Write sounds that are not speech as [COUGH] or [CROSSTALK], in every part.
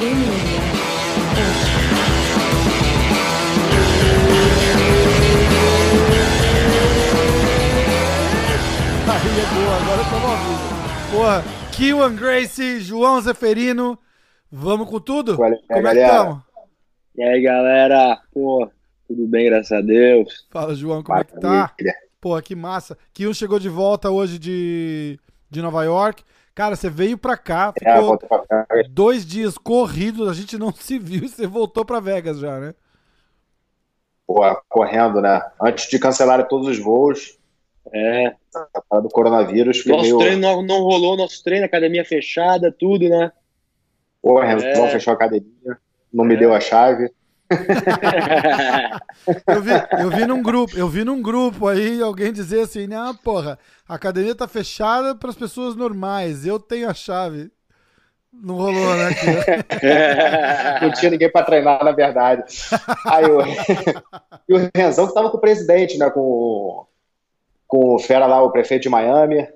Aí é boa, agora estamos ao vivo. Porra, Kiwan Gracie, João Zeferino, vamos com tudo? Olha, Como é que estamos? E aí, galera? Pô, tudo bem, graças a Deus. Fala, João, como é que tá? Porra, que massa. Kiwan chegou de volta hoje de, de Nova York. Cara, você veio pra cá, É, ficou pra cá. dois dias corridos, a gente não [LAUGHS] se viu e você voltou pra Vegas já, né? Pô, correndo, né? Antes de cancelar todos os voos, É, do coronavírus, nosso meio. treino não, não rolou, nosso treino, academia fechada, tudo, né? Pô, É. fechou a academia, não me deu a chave. [LAUGHS] Eu vi, eu vi num grupo, eu vi num grupo aí alguém dizer assim, né, porra, a academia tá fechada pras pessoas normais, eu tenho a chave. Não rolou, né? [LAUGHS] Não tinha ninguém pra treinar, na verdade. Aí o... [LAUGHS] e o Renzão que tava com o presidente, né? Com, o- com o Fera lá, o prefeito de Miami.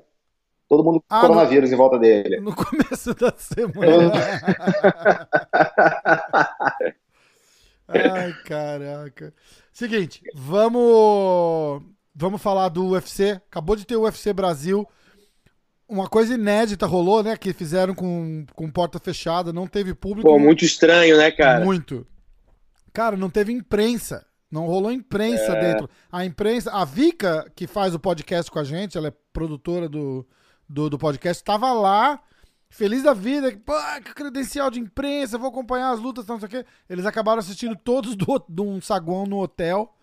Todo mundo com Ah, coronavírus em volta dele. No começo da semana. Ai, caraca. Seguinte, vamos vamos falar do UFC. Acabou de ter o UFC Brasil. Uma coisa inédita rolou, né? Que fizeram com, com porta fechada, não teve público. Pô, muito estranho, né, cara? Muito. Cara, não teve imprensa. Não rolou imprensa É. dentro. A imprensa. A Vika, que faz o podcast com a gente, ela é produtora do, do, do podcast, estava lá, feliz da vida. Pô, que credencial de imprensa, vou acompanhar as lutas, não sei o quê. Eles acabaram assistindo todos do, de um saguão no hotel.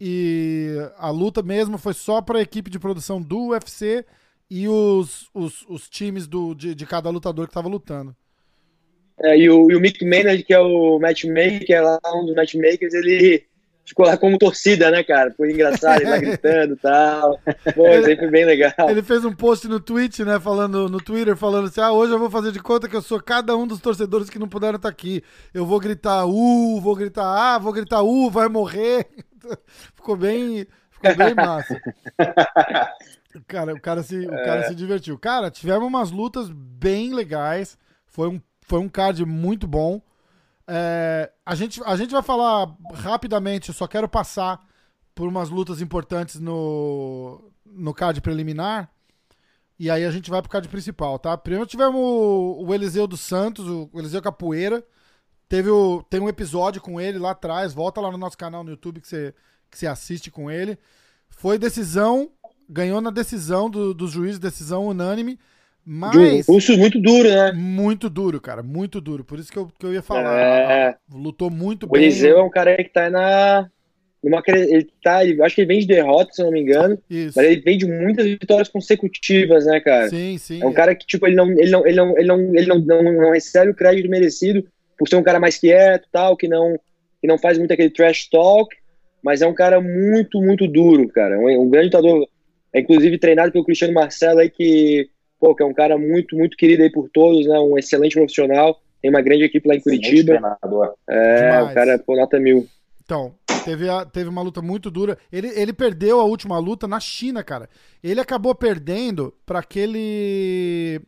E a luta mesmo foi só para a equipe de produção do UFC e os, os, os times do, de, de cada lutador que tava lutando. É, e, o, e o Mick Maynard, que é o matchmaker, lá, um dos matchmakers, ele ficou lá como torcida, né, cara? Foi engraçado, ele lá [LAUGHS] gritando e tal. Pô, foi bem legal. Ele fez um post no Twitch, né, falando no Twitter, falando assim: "Ah, hoje eu vou fazer de conta que eu sou cada um dos torcedores que não puderam estar aqui. Eu vou gritar uh, vou gritar ah, vou gritar uh, vai morrer". [LAUGHS] ficou bem, ficou bem massa. O cara, o cara se, o cara se divertiu. Cara, tivemos umas lutas bem legais. Foi um, foi um card muito bom. É, a, gente, a gente vai falar rapidamente, eu só quero passar por umas lutas importantes no, no card preliminar. E aí a gente vai pro card principal, tá? Primeiro tivemos o, o Eliseu dos Santos, o Eliseu Capoeira. Teve o, tem um episódio com ele lá atrás. Volta lá no nosso canal no YouTube que você, que você assiste com ele. Foi decisão, ganhou na decisão do, dos juízes, decisão unânime. Mas Russo muito duro, né? muito duro, cara, muito duro. Por isso que eu, que eu ia falar. É. Lutou muito O bem. Eliseu é um cara que tá na. Numa, ele tá, ele, acho que ele vem de derrota, se não me engano, Isso. mas ele vem de muitas vitórias consecutivas, né, cara? Sim, sim. É um cara que, tipo, ele não, ele não, ele não, ele não, ele não, não, não recebe o crédito merecido por ser um cara mais quieto tal, que não, que não faz muito aquele trash talk, mas é um cara muito, muito duro, cara. Um, um grande lutador, é inclusive treinado pelo Cristiano Marcelo aí, que, pô, que é um cara muito, muito querido aí por todos, né? Um excelente profissional, tem uma grande equipe lá em Excelente Curitiba. treinador. É, Demais. o cara, pô, nota mil. Então, teve, a- teve uma luta muito dura. Ele, ele perdeu a última luta na China, cara. Ele acabou perdendo pra aquele.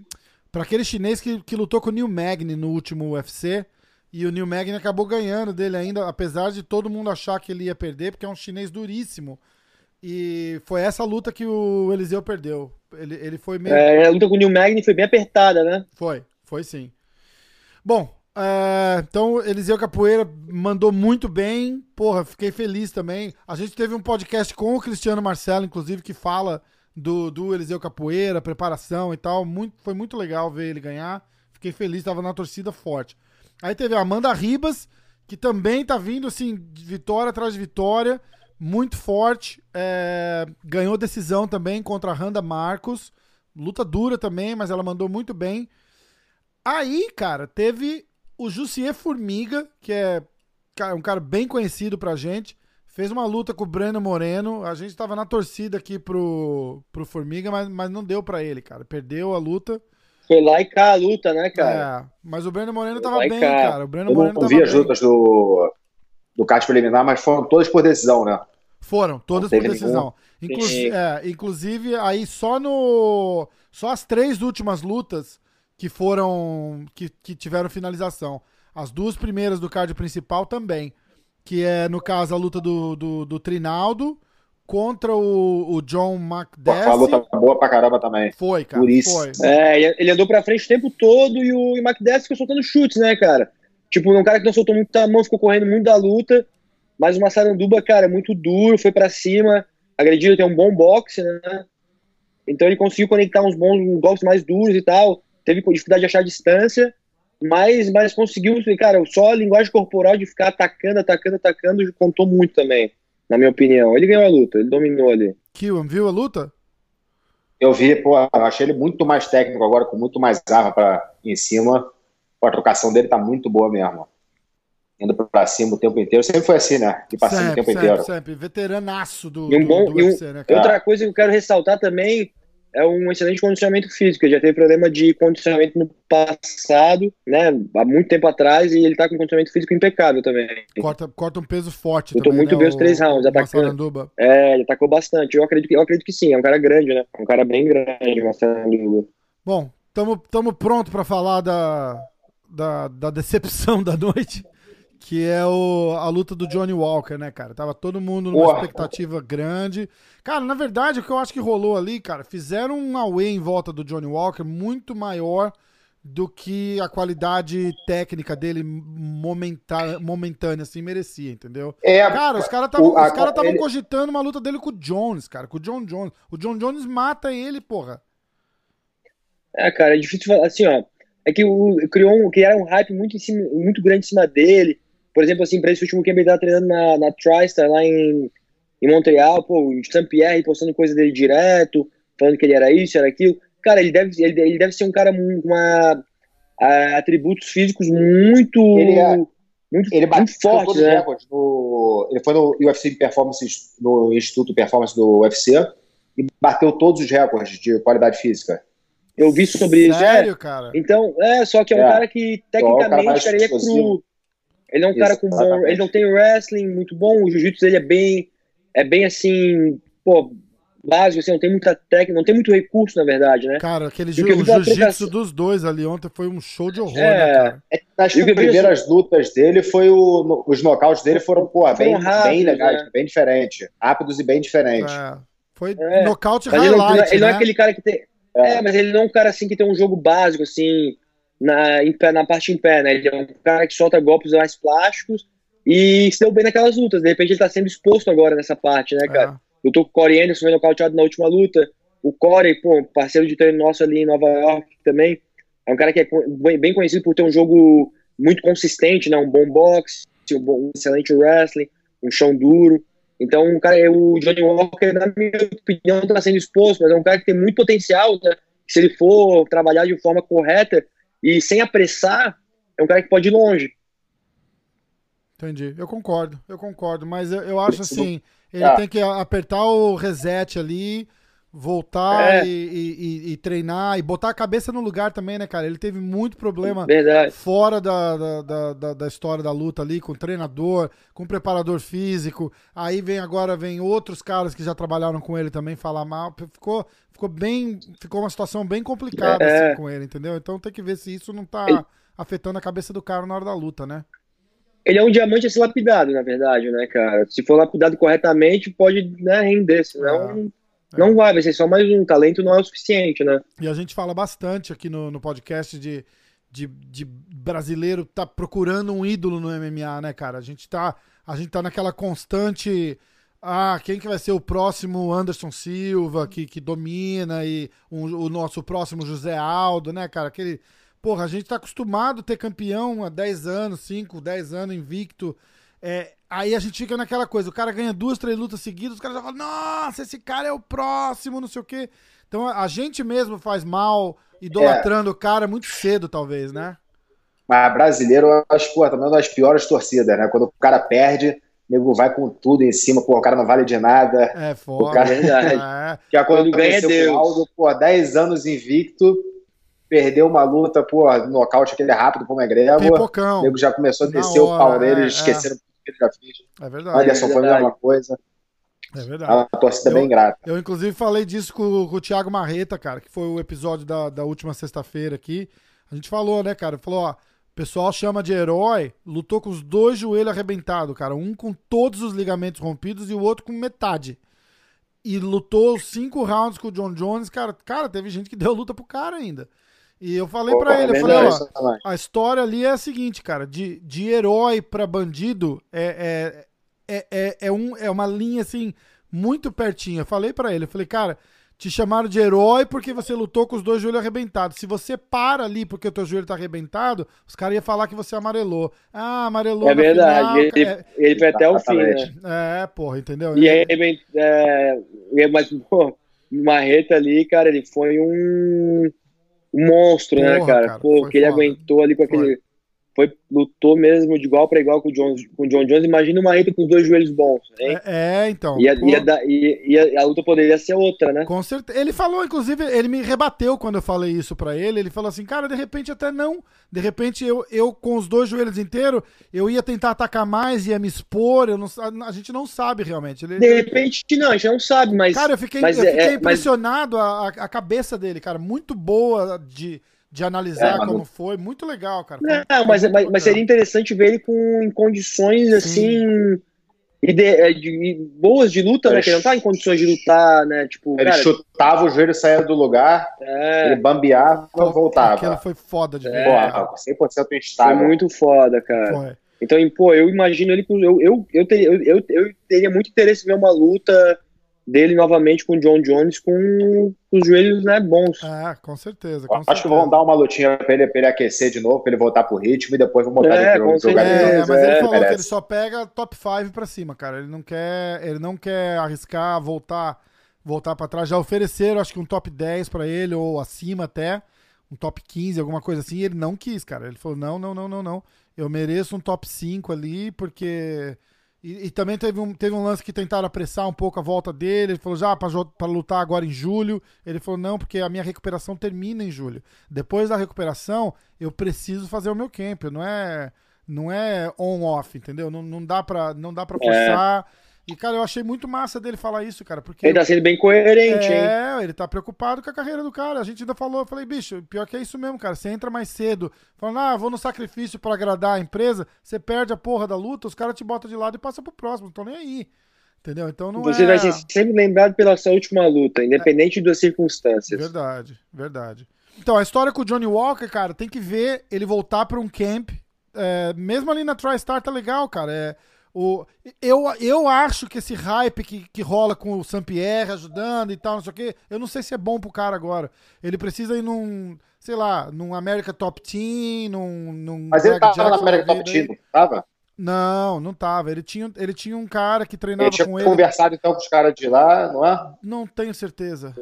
para aquele chinês que, que lutou com o Neil Magny no último UFC. E o Neil Magny acabou ganhando dele ainda, apesar de todo mundo achar que ele ia perder, porque é um chinês duríssimo. E foi essa luta que o Eliseu perdeu. Ele, ele foi meio. É, a luta com o Neil Magny foi bem apertada, né? Foi, foi sim. Bom, é, então Eliseu Capoeira mandou muito bem. Porra, fiquei feliz também. A gente teve um podcast com o Cristiano Marcelo, inclusive, que fala do, do Eliseu Capoeira, preparação e tal. Muito, foi muito legal ver ele ganhar. Fiquei feliz, estava na torcida forte. Aí teve a Amanda Ribas, que também tá vindo assim, vitória atrás de vitória, muito forte. é, ganhou decisão também contra a Randa Marcos. Luta dura também, mas ela mandou muito bem. Aí, cara, teve o Jussier Formiga, que é um cara bem conhecido pra gente. Fez uma luta com o Breno Moreno. A gente tava na torcida aqui pro, pro Formiga, mas, mas não deu pra ele, cara. Perdeu a luta. Foi lá e cá a luta, né, cara? É, mas o Breno Moreno Foi tava bem, cá. cara. O Breno Eu Moreno não tava vi as bem. lutas do, do CAT preliminar, mas foram todas por decisão, né? Foram, todas por decisão. Inclu é, inclusive, aí só no. Só as três últimas lutas que foram. Que, que tiveram finalização. As duas primeiras do card principal também. Que é, no caso, a luta do, do, do Trinaldo contra o, o John McDessie. A luta boa pra caramba também. Foi, cara. Por isso. Foi. É, ele andou pra frente o tempo todo e o, e o McDessie ficou soltando chutes, né, cara? Tipo, um cara que não soltou muita mão, ficou correndo muito da luta. Mas o Massaranduba, cara, muito duro, foi para cima, agrediu, tem um bom boxe, né? Então ele conseguiu conectar uns bons uns golpes mais duros e tal. Teve dificuldade de achar distância, mas, mas conseguiu, cara, só a linguagem corporal de ficar atacando, atacando, atacando, contou muito também, na minha opinião. Ele ganhou a luta, ele dominou ali. Killam, viu a luta? Eu vi, pô, eu achei ele muito mais técnico agora, com muito mais arma pra, em cima. A trocação dele tá muito boa mesmo indo pra cima o tempo inteiro. Sempre foi assim, né? E pra cima o tempo sempre, inteiro. Sempre, veteranaço do, E um do, bom- do e um- UFC, né, cara? Outra coisa que eu quero ressaltar também é um excelente condicionamento físico. Ele já teve problema de condicionamento no passado, né? Há muito tempo atrás, e ele tá com condicionamento físico impecável também. Corta, corta um peso forte Lutou também, muito né, bem os três rounds, atacando. É, ele atacou bastante. Eu acredito que, eu acredito que sim, é um cara grande, né? É um cara bem grande, Marcelo. Bom, tamo, tamo pronto pra falar da, da, da decepção [LAUGHS] da noite, que é o, a luta do Johnny Walker, né, cara? Tava todo mundo numa Porra. expectativa grande. Cara, na verdade, o que eu acho que rolou ali, cara, fizeram um away em volta do Johnny Walker muito maior do que a qualidade técnica dele momenta- momentânea, assim, merecia, entendeu? É, Cara, os caras estavam cara ele- cogitando uma luta dele com o Jones, cara, com o John Jones. O John Jones mata ele, porra. É, cara, é difícil falar. Assim, ó. É que o, criou um, criaram um hype muito, em cima, muito grande em cima dele. Por exemplo, assim, pra esse último camp ele tava treinando na, na TriStar lá em, em Montreal, pô, o Sam Pierre postando coisa dele direto, falando que ele era isso, era aquilo. Cara, ele deve, ele, ele deve ser um cara com uma, a- atributos físicos muito, Ele é- muito, ele bateu muito fortes, todos os né? recordes no, ele foi no UFC Performance no Instituto Performance do UFC e bateu todos os recordes de qualidade física. Eu vi sobre isso. É, Sério, cara? Então, é, só que é um É. cara que tecnicamente, cara, ele é cru. Ele é um cara com bom. Ele não tem wrestling muito bom, o jiu-jitsu dele é bem. É bem assim, pô, básico, assim, não tem muita técnica, não tem muito recurso, na verdade, né? Cara, aquele jiu-jitsu dos dois ali ontem foi um show de horror, É. né, cara? Nas E o que vejo primeiras lutas dele foi o, no- os nocautes dele foram, pô, bem, rápidos, bem legais, né? bem diferentes, rápidos e bem diferentes. É. Foi É. nocaute Mas ele, não, highlight, ele não é né? aquele cara que tem. É, mas ele não é um cara assim que tem um jogo básico, assim, na, em pé, na parte em pé, né? Ele é um cara que solta golpes mais plásticos e se deu bem naquelas lutas. De repente ele tá sendo exposto agora nessa parte, né, cara? É. Eu tô com o Corey Anderson, foi nocauteado na última luta. O Corey, pô, parceiro de treino nosso ali em Nova York também. É um cara que é bem conhecido por ter um jogo muito consistente, né? Um bom boxe, um, bom- um excelente wrestling, um chão duro. Então, cara, o Johnny Walker, na minha opinião, tá sendo exposto, mas é um cara que tem muito potencial, né? Se ele for trabalhar de forma correta e sem apressar, é um cara que pode ir longe. Entendi. Eu concordo, eu concordo. Mas eu, eu acho assim, ele Ah. tem que apertar o reset ali, voltar É. e, e- e- treinar e botar a cabeça no lugar também, né, cara? Ele teve muito problema Verdade. fora da, da, da, da- da história da luta ali, com treinador, com preparador físico. Aí vem agora, vem outros caras que já trabalharam com ele também falar mal. Ficou, ficou bem. Ficou uma situação bem complicada É. assim, com ele, entendeu? Então tem que ver se isso não tá Ele- afetando a cabeça do cara na hora da luta, né? Ele é um diamante a ser lapidado, na verdade, né, cara? Se for lapidado corretamente, pode né, render, senão É. não vai, vai ser só mais um. Talento não é o suficiente, né? E a gente fala bastante aqui no, no podcast de, de, de brasileiro tá procurando um ídolo no MMA, né, cara? A gente tá, a gente tá naquela constante. Ah, quem que vai ser o próximo Anderson Silva que, que domina e um- o nosso próximo José Aldo, né, cara? Aquele. Porra, a gente tá acostumado a ter campeão há 10 anos, 5, 10 anos invicto. É, aí a gente fica naquela coisa, o cara ganha duas, três lutas seguidas, os caras já falam, nossa, esse cara é o próximo, não sei o quê. Então a gente mesmo faz mal, idolatrando o cara muito cedo, talvez, né? Mas brasileiro, eu acho, pô, também é uma das piores torcidas, né? Quando o cara perde, o nego vai com tudo em cima, pô, o cara não vale de nada. É foda. O cara- Verdade. É, Que a Quando ganha é aconteceu Deus. com o Aldo, pô, 10 anos invicto, perdeu uma luta, pô, nocaute aquele rápido pro McGregor. O pipocão. nego já começou a Na descer o hora, pau nele, é, esquecendo tudo que ele já fez. É verdade. Anderson foi a mesma coisa. É É verdade. uma torcida Eu- bem grata. Eu, inclusive, falei disso com, com o Thiago Marreta, cara, que foi o episódio da, da última sexta-feira aqui. A gente falou, né, cara? Falou, ó, o pessoal chama de herói, lutou com os dois joelhos arrebentados, cara. Um com todos os ligamentos rompidos e o outro com metade. E lutou cinco rounds com o John Jones, cara. Cara, teve gente que deu luta pro cara ainda. E eu falei para ele, eu falei, ó, a história ali é a seguinte, cara, de, de herói para bandido é, é, é, é, é, um, é uma linha assim muito pertinha. Eu falei para ele, eu falei, cara, te chamaram de herói porque você lutou com os dois joelhos arrebentados. Se você para ali porque o teu joelho tá arrebentado, os caras iam falar que você amarelou. Ah, amarelou. É verdade, final, ele, é... ele foi até o fim, né? É, porra, entendeu? E aí, é, mas, pô, Marreta ali, cara, ele foi um, um monstro, né, porra, né, cara? cara pô, que ele aguentou ali com aquele foi, lutou mesmo de igual para igual com o John, com o John Jones. Imagina uma reta com os dois joelhos bons. Hein? É, é, então. E a, e, a, e, a, luta poderia ser outra, né? Com certeza. Ele falou, inclusive, ele me rebateu quando eu falei isso para ele. Ele falou assim, cara, de repente até não. De repente eu, eu com os dois joelhos inteiros, eu ia tentar atacar mais, ia me expor. Eu não, a gente não sabe realmente. Ele, de repente não, a gente não sabe, mas. Cara, eu fiquei, eu fiquei é, impressionado mas... a, a cabeça dele, cara. Muito boa de de analisar é, como foi. Muito legal, cara. Não, mas, mas, mas, seria interessante ver ele com em condições Sim. assim. É, de, boas de luta, né? Que ele não tá em condições de lutar, né? Tipo, ele cara, chutava o joelho, saía do lugar, é, ele bambeava e voltava. Aquilo foi foda de ver. É, 100% instável. Foi muito foda, cara. Foi. Então, pô, eu imagino ele com. Eu, eu, eu, teria, eu, eu, eu teria muito interesse em ver uma luta dele novamente com o John Jones com os joelhos né, bons. Ah, com certeza. Com Acho certeza. que vão dar uma lutinha pra ele, pra ele aquecer de novo, pra ele voltar pro ritmo e depois vão botar é, ele pro jogar é, Mas ele é, falou merece. que ele só pega top 5 pra cima, cara. Ele não quer, ele não quer arriscar voltar voltar para trás. Já ofereceram, acho que um top 10 para ele, ou acima até, um top 15, alguma coisa assim. ele não quis, cara. Ele falou: não, não, não, não, não. Eu mereço um top 5 ali, porque e, e, também teve um, teve um lance que tentaram apressar um pouco a volta dele. Ele falou, já, para lutar agora em julho. Ele falou, não, porque a minha recuperação termina em julho. Depois da recuperação, eu preciso fazer o meu camp. Não é, não é on-off, entendeu? Não, não dá pra, não dá pra é. forçar. É. E, cara, eu achei muito massa dele falar isso, cara. Porque ele tá sendo bem coerente, é, hein? É, ele tá preocupado com a carreira do cara. A gente ainda falou, eu falei, bicho, pior que é isso mesmo, cara. Você entra mais cedo, falando, ah, vou no sacrifício para agradar a empresa, você perde a porra da luta, os caras te botam de lado e passam pro próximo, não estão nem aí. Entendeu? Então não Você é... vai ser sempre lembrado pela sua última luta, independente é. das circunstâncias. Verdade, verdade. Então, a história com o Johnny Walker, cara, tem que ver ele voltar para um camp. É, mesmo ali na TriStar tá legal, cara. É, o, eu, eu acho que esse hype que, que rola com o Sampierre ajudando e tal, não sei o quê, eu não sei se é bom pro cara agora. Ele precisa ir num, sei lá, num América Top Team, num. num Mas ele tava na América Top Team, não tava? Não, não tava. Ele tinha, ele tinha um cara que treinava ele tinha com ele. conversado então com os caras de lá, não é? Não tenho certeza.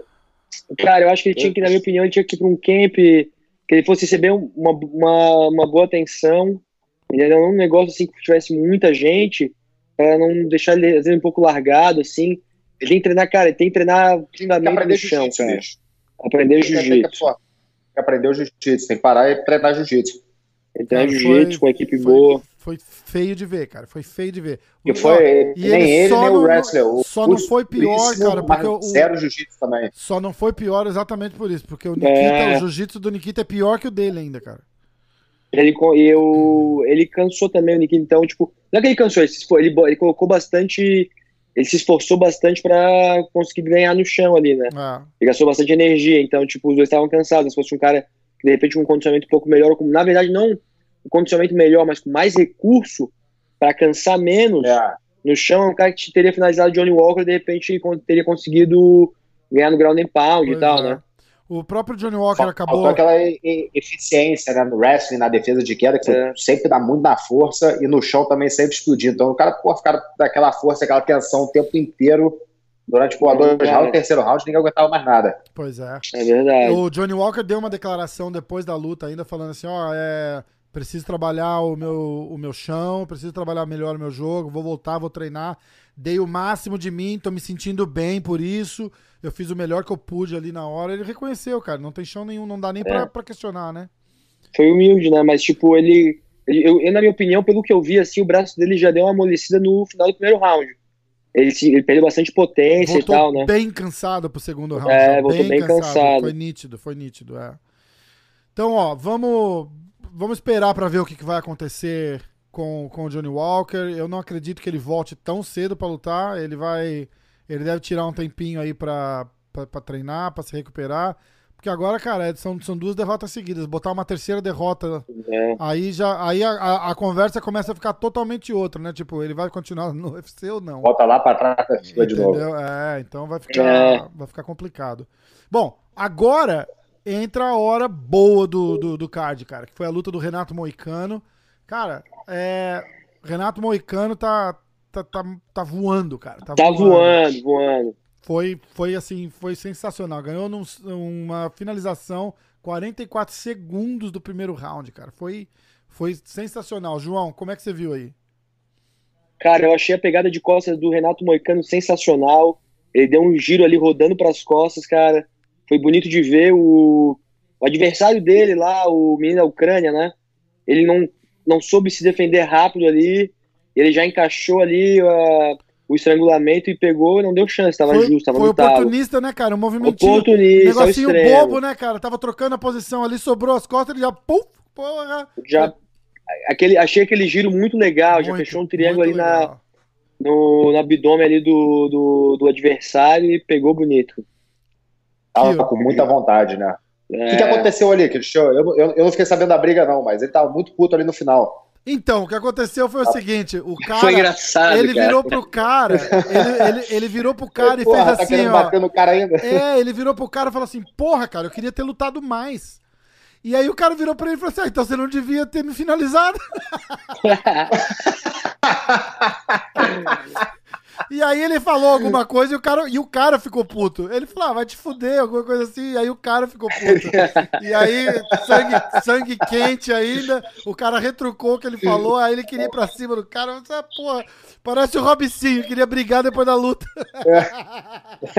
Cara, eu acho que ele tinha que, na minha opinião, ele tinha que ir pra um camp que ele fosse receber uma, uma, uma boa atenção ele era um negócio assim que tivesse muita gente, para não deixar ele às vezes, um pouco largado, assim. Ele tem que treinar, cara, ele tem que treinar fundamento no chão, cara. Aprender jiu-jitsu. Aprender o jiu-jitsu, tem que parar e treinar jiu-jitsu. Treinar jiu-jitsu com a equipe foi, boa. Foi feio de ver, cara. Foi feio de ver. E foi, e nem ele, ele nem o wrestler. Só não foi pior, cara, porque o, zero jiu-jitsu também. Só não foi pior exatamente por isso, porque o Nikita, é. o jiu-jitsu do Nikita é pior que o dele ainda, cara. Ele, eu, ele cansou também o Nick, então, tipo, não é que ele cansou, ele, ele, ele colocou bastante, ele se esforçou bastante para conseguir ganhar no chão ali, né? Ah. Ele gastou bastante energia, então, tipo, os dois estavam cansados. Se fosse um cara que, de repente, com um condicionamento um pouco melhor, como, na verdade, não um condicionamento melhor, mas com mais recurso para cansar menos é. no chão, é um cara que teria finalizado Johnny Walker, de repente, teria conseguido ganhar no ground and pound pois e tal, é. né? O próprio Johnny Walker acabou. Faltou aquela eficiência né, no wrestling, na defesa de queda, que é. sempre dá muito na força e no chão também sempre explodir. Então o cara, pô, ficar daquela força, aquela tensão o tempo inteiro. Durante pô, dois é rounds, terceiro round, ninguém aguentava mais nada. Pois é. É verdade. O Johnny Walker deu uma declaração depois da luta, ainda falando assim: ó, é, preciso trabalhar o meu, o meu chão, preciso trabalhar melhor o meu jogo, vou voltar, vou treinar. Dei o máximo de mim, tô me sentindo bem por isso eu fiz o melhor que eu pude ali na hora. Ele reconheceu, cara. Não tem chão nenhum, não dá nem é. pra, pra questionar, né? Foi humilde, né? Mas, tipo, ele. Eu, eu, na minha opinião, pelo que eu vi, assim, o braço dele já deu uma amolecida no final do primeiro round. Ele, ele perdeu bastante potência voltou e tal, né? bem cansado pro segundo round. É, voltou bem, bem cansado. cansado. Foi nítido, foi nítido, é. Então, ó, vamos, vamos esperar pra ver o que, que vai acontecer com, com o Johnny Walker. Eu não acredito que ele volte tão cedo pra lutar. Ele vai. Ele deve tirar um tempinho aí pra, pra, pra treinar, pra se recuperar. Porque agora, cara, é- são, são duas derrotas seguidas. Botar uma terceira derrota, É. aí já aí a, a, a conversa começa a ficar totalmente outra, né? Tipo, ele vai continuar no [LAUGHS] UFC ou não? Volta lá pra trás fila de novo. Entendeu? É, então vai ficar, É. vai ficar complicado. Bom, agora entra a hora boa do, do, do card, cara, que foi a luta do Renato Moicano. Cara, é, Renato Moicano tá, tá, tá, tá voando, cara. Tá, Tá voando, voando. Foi, foi assim, foi sensacional. Ganhou num- uma finalização 44 segundos do primeiro round, cara. Foi, foi sensacional. João, como é que você viu aí? Cara, eu achei a pegada de costas do Renato Moicano sensacional. Ele deu um giro ali rodando para as costas, cara. Foi bonito de ver o, o adversário dele lá, o menino da Ucrânia, né? Ele não, não soube se defender rápido ali. Ele já encaixou ali ah, o estrangulamento e pegou e não deu chance. Tava Foi, justo, tava foi talo. oportunista, né, cara? Um movimentinho. Oportunista, negocinho bobo, né, cara? Tava trocando a posição ali, sobrou as costas, ele já. Puf, porra! Já, aquele, achei aquele giro muito legal. já Muito, fechou um triângulo ali muito na, legal. no, no abdômen ali do, do, do adversário e pegou bonito. Tava Que- com muita vontade, né? O que, que É, aconteceu ali, Cristiano? Eu, eu, eu não fiquei sabendo da briga, não, mas ele tava muito puto ali no final. Então, o que aconteceu foi o seguinte: o Foi [LAUGHS] cara. engraçado, Ele cara. virou pro cara, ele, ele, ele virou pro cara e Porra, fez tá assim, ó. bater no cara ainda? É, ele virou pro cara e falou assim: Porra, cara, eu queria ter lutado mais. E aí o cara virou pra ele e falou assim: ah, então você não devia ter me finalizado. [LAUGHS] [LAUGHS] E aí ele falou alguma coisa e o cara, e o cara ficou puto. Ele falou, ah, vai te fuder, alguma coisa assim. E aí o cara ficou puto. E aí, sangue, sangue quente ainda, o cara retrucou o que ele falou, aí ele queria ir pra cima do cara. Falei, ah, porra, parece o Robicinho, queria brigar depois da luta. [LAUGHS]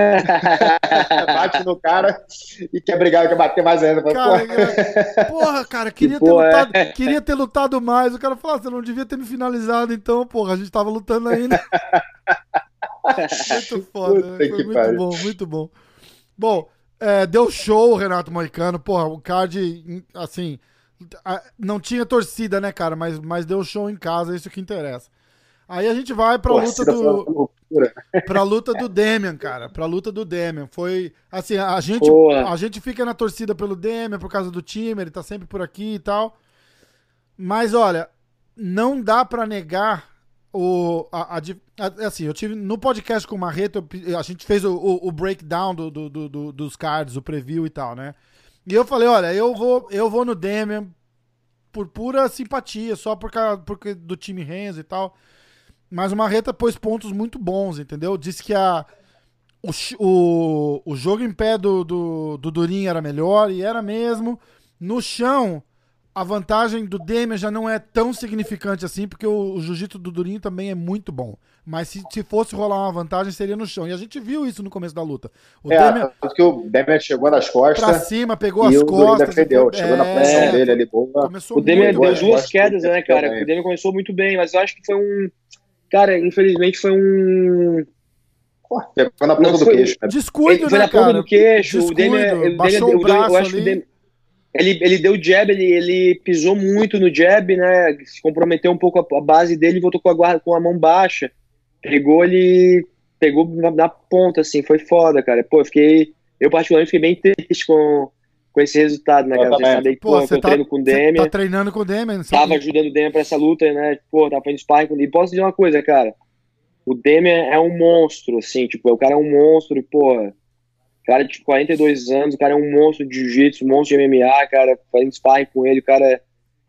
Bate no cara e quer brigar, quer bater mais ainda. Cara, Porra. eu- porra, cara, [LAUGHS] queria ter, Porra, lutado, queria ter lutado mais. O cara falou, ah, você não devia ter me finalizado, então, porra, a gente tava lutando ainda. [LAUGHS] muito foda, né? Foi muito pariu. bom, muito bom. Bom, é, deu show o Renato Moicano, porra, o card, assim, não tinha torcida, né, cara, mas, mas deu show em casa, isso que interessa. Aí a gente vai pra luta Torcida foi uma do, pra luta do Demian, cara. Pra luta do Demian. Foi. Assim, a gente, Porra. a gente fica na torcida pelo Demian por causa do time, ele tá sempre por aqui e tal. Mas olha, não dá pra negar o. A, a a- assim, eu tive. No podcast com o Marreto, a gente fez o, o, o breakdown do, do- do- do- dos cards, o preview e tal, né? E eu falei, olha, eu vou, eu vou no Demian por pura simpatia, só por causa porque do time Renzo e tal. Mas o Marreta pôs pontos muito bons, entendeu? Disse que a, o, o, o jogo em pé do, do, do Durinho era melhor, e era mesmo. No chão, a vantagem do Demian já não é tão significante assim, porque o, o jiu-jitsu do Durinho também é muito bom. Mas se, se fosse rolar uma vantagem, seria no chão. E a gente viu isso no começo da luta. O É, Demian tanto que o Demian chegou nas pra costas cima, pegou e as o Durinho costas. defendeu. e- Chegou na é, pressão dele ali, boa. Começou O Demian deu duas quedas, né, cara? também. O Demian começou muito bem, mas eu acho que foi um. Cara, infelizmente foi um. Pegou na ponta do foi- queixo. né? Descuido, ele foi né, na ponta do queixo, o Demian. o baixou Demian- o braço eu acho que o ali. Ele, ele deu jab, ele, ele pisou muito no jab, né? Se comprometeu um pouco a, a base dele e voltou com a guarda com a mão baixa. Pegou ele. Pegou na, na ponta, assim, foi foda, cara. Pô, eu fiquei. Eu particularmente fiquei bem triste com, com esse resultado, né, Eu cara? Você sabe que, Pô, pô, você eu tá, treino com o Demian. tá treinando com o Demian. sabe? tava ajudando o Demian pra essa luta, né? Pô, tava fazendo sparring com ele. E posso dizer uma coisa, cara. O Demian é um monstro, assim, tipo, o cara é um monstro e, pô, cara de 42 anos, o cara é um monstro de jiu-jitsu, um monstro de MMA, cara, fazendo sparring com ele, o cara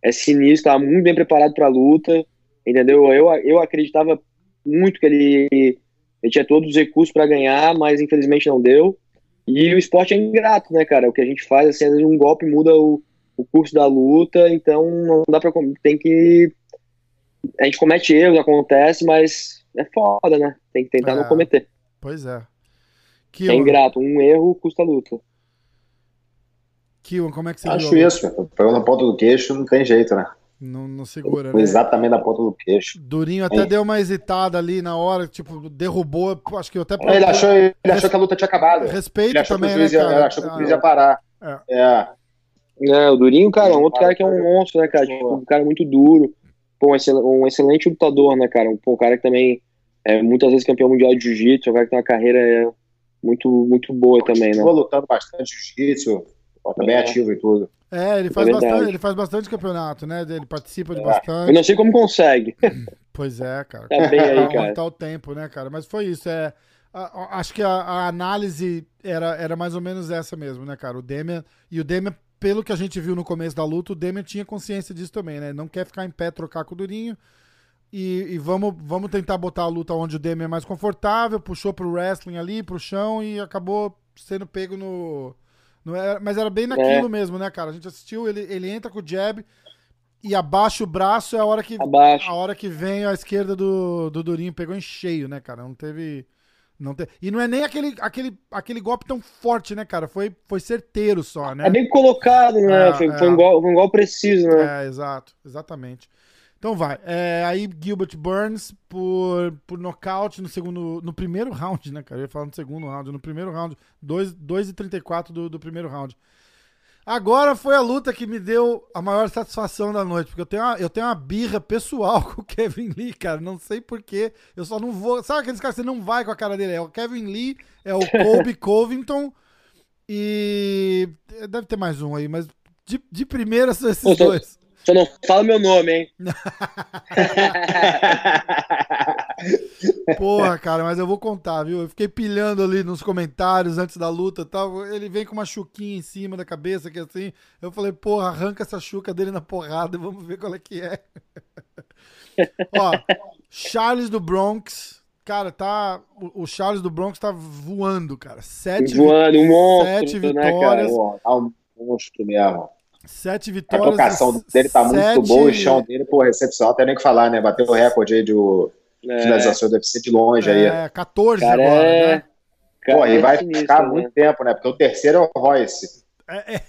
é sinistro, tava muito bem preparado pra luta, entendeu? Eu, eu acreditava muito que ele, ele tinha todos os recursos pra ganhar, mas infelizmente não deu. E o esporte é ingrato, né, cara? O que a gente faz, assim, às vezes um golpe muda o, o curso da luta, então não dá pra. Tem que. A gente comete erros, acontece, mas é foda, né? Tem que tentar É. não cometer. Pois é. É Kiwan, ingrato. Um erro custa a luta. Kiwan, como é que você viu? Acho isso, meu. Pegou na ponta do queixo, não tem jeito, né? Não, não segura, né? exatamente na ponta do queixo. Durinho até É. deu uma hesitada ali na hora, tipo, derrubou, acho que eu até... Ele achou, ele achou que a luta tinha acabado. Respeito Ele achou, que também, né, ia, cara? ele achou que o juiz ia parar. É. É, o Durinho, cara, é um outro cara que é um monstro, né, cara? Tipo, um cara muito duro. Pô, um, excel, um excelente lutador, né, cara? Um, pô, um cara que também é muitas vezes campeão mundial de jiu-jitsu, um cara que tem uma carreira é, muito, muito boa também, né? lutando bastante jiu-jitsu, também é. ativo e tudo. É, ele faz, é bastante, ele faz bastante campeonato, né? Ele participa de é. bastante. Eu não sei como consegue. [LAUGHS] Pois é, cara. Tá bem aí, cara. Tá o tempo, né, cara? Mas foi isso, é... acho que a, a, análise era, era mais ou menos essa mesmo, né, cara? O Demian... E o Demian, pelo que a gente viu no começo da luta, o Demian tinha consciência disso também, né? Não quer ficar em pé, trocar com o Durinho. E, e, vamos, vamos tentar botar a luta onde o Demian é mais confortável, puxou pro wrestling ali, pro chão e acabou sendo pego no era, mas era bem naquilo é. mesmo, né, cara? A gente assistiu, ele, ele entra com o jab e abaixa o braço é a hora que a hora que vem a esquerda do, do Durinho pegou em cheio, né, cara? Não teve não te... E não é nem aquele, aquele, aquele golpe tão forte, né, cara? Foi, foi certeiro só, né? É bem colocado, né? É, foi, é. foi, um gol, foi um gol preciso, né? É, exato, exatamente. Então vai. É, aí Gilbert Burns por, por nocaute no segundo. No primeiro round, né, cara? Eu ia falar no segundo round. No primeiro round. 2 e 34 do, do primeiro round. Agora foi a luta que me deu a maior satisfação da noite, porque eu tenho uma, eu tenho uma birra pessoal [LAUGHS] com o Kevin Lee, cara. Não sei porquê. Eu só não vou. Sabe aqueles caras que você não vai com a cara dele? É o Kevin Lee, é o [LAUGHS] Colby Covington e. Deve ter mais um aí, mas de, de primeira são esses dois. Só não fala meu nome, hein? [LAUGHS] Porra, cara, mas eu vou contar, viu? Eu fiquei pilhando ali nos comentários antes da luta e tal. Ele vem com uma chuquinha em cima da cabeça, que assim. Eu falei, porra, arranca essa chuca dele na porrada e vamos ver qual é que é. [LAUGHS] Ó, Charles do Bronx. Cara, tá. O Charles do Bronx tá voando, cara. Sete, voando, um monstro, sete né, vitórias. Né, tá um monstro mesmo. Sete vitórias. A tocação dele tá sete... muito boa, o chão dele, pô, recepção, tem nem que falar, né? Bateu o recorde aí de é. finalização do UFC de longe é, aí. 14 Cara, agora, é... né? Cara, pô, e vai sinistro, ficar né? muito tempo, né? Porque o terceiro é o Royce. É, é.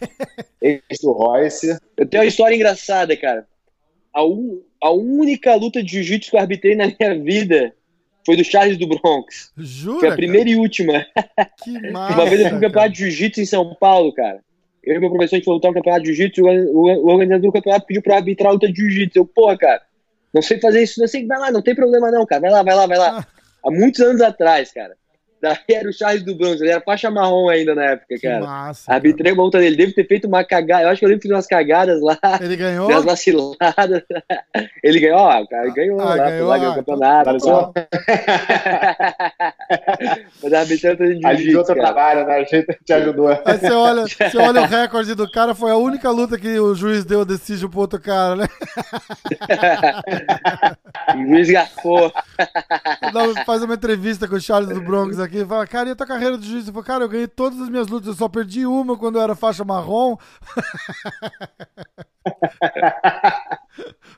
[LAUGHS] Esse do Royce. Eu tenho uma história engraçada, cara. A, un... a única luta de jiu-jitsu que eu arbitrei na minha vida foi do Charles do Bronx. Jura? Foi a primeira cara? e última. Que massa, Uma vez eu fui campeonato de jiu-jitsu em São Paulo, cara eu e meu professor, a gente foi lutar um campeonato de jiu-jitsu, o, organizador do campeonato pediu pra arbitrar a luta de jiu-jitsu. Eu, porra, cara, não sei fazer isso, não sei, vai lá, não tem problema não, cara, vai lá, vai lá, vai lá. Há muitos anos atrás, cara. Daí era o Charles do Bronx, ele era faixa marrom ainda na época, cara. Que massa, Arbitrei uma luta dele, deve ter feito uma cagada, eu acho que eu lembro que fiz umas cagadas lá. Ele ganhou? Umas vaciladas. [LAUGHS] Ele ganhou, ó, o cara ganhou ah, lá, ganhou, lá, ganhou o campeonato. Tá [LAUGHS] Mas arbitrei outra de jiu outro trabalho, né? A gente te ajudou. Aí você olha, [LAUGHS] você olha o recorde do cara, foi a única luta que o juiz deu decídio pro outro cara, né? o juiz garfou. Faz uma entrevista com o Charles do Bronx aqui e fala, cara, e a tua carreira de juiz? Eu falo, cara, eu ganhei todas as minhas lutas, eu só perdi uma quando eu era faixa marrom. [LAUGHS]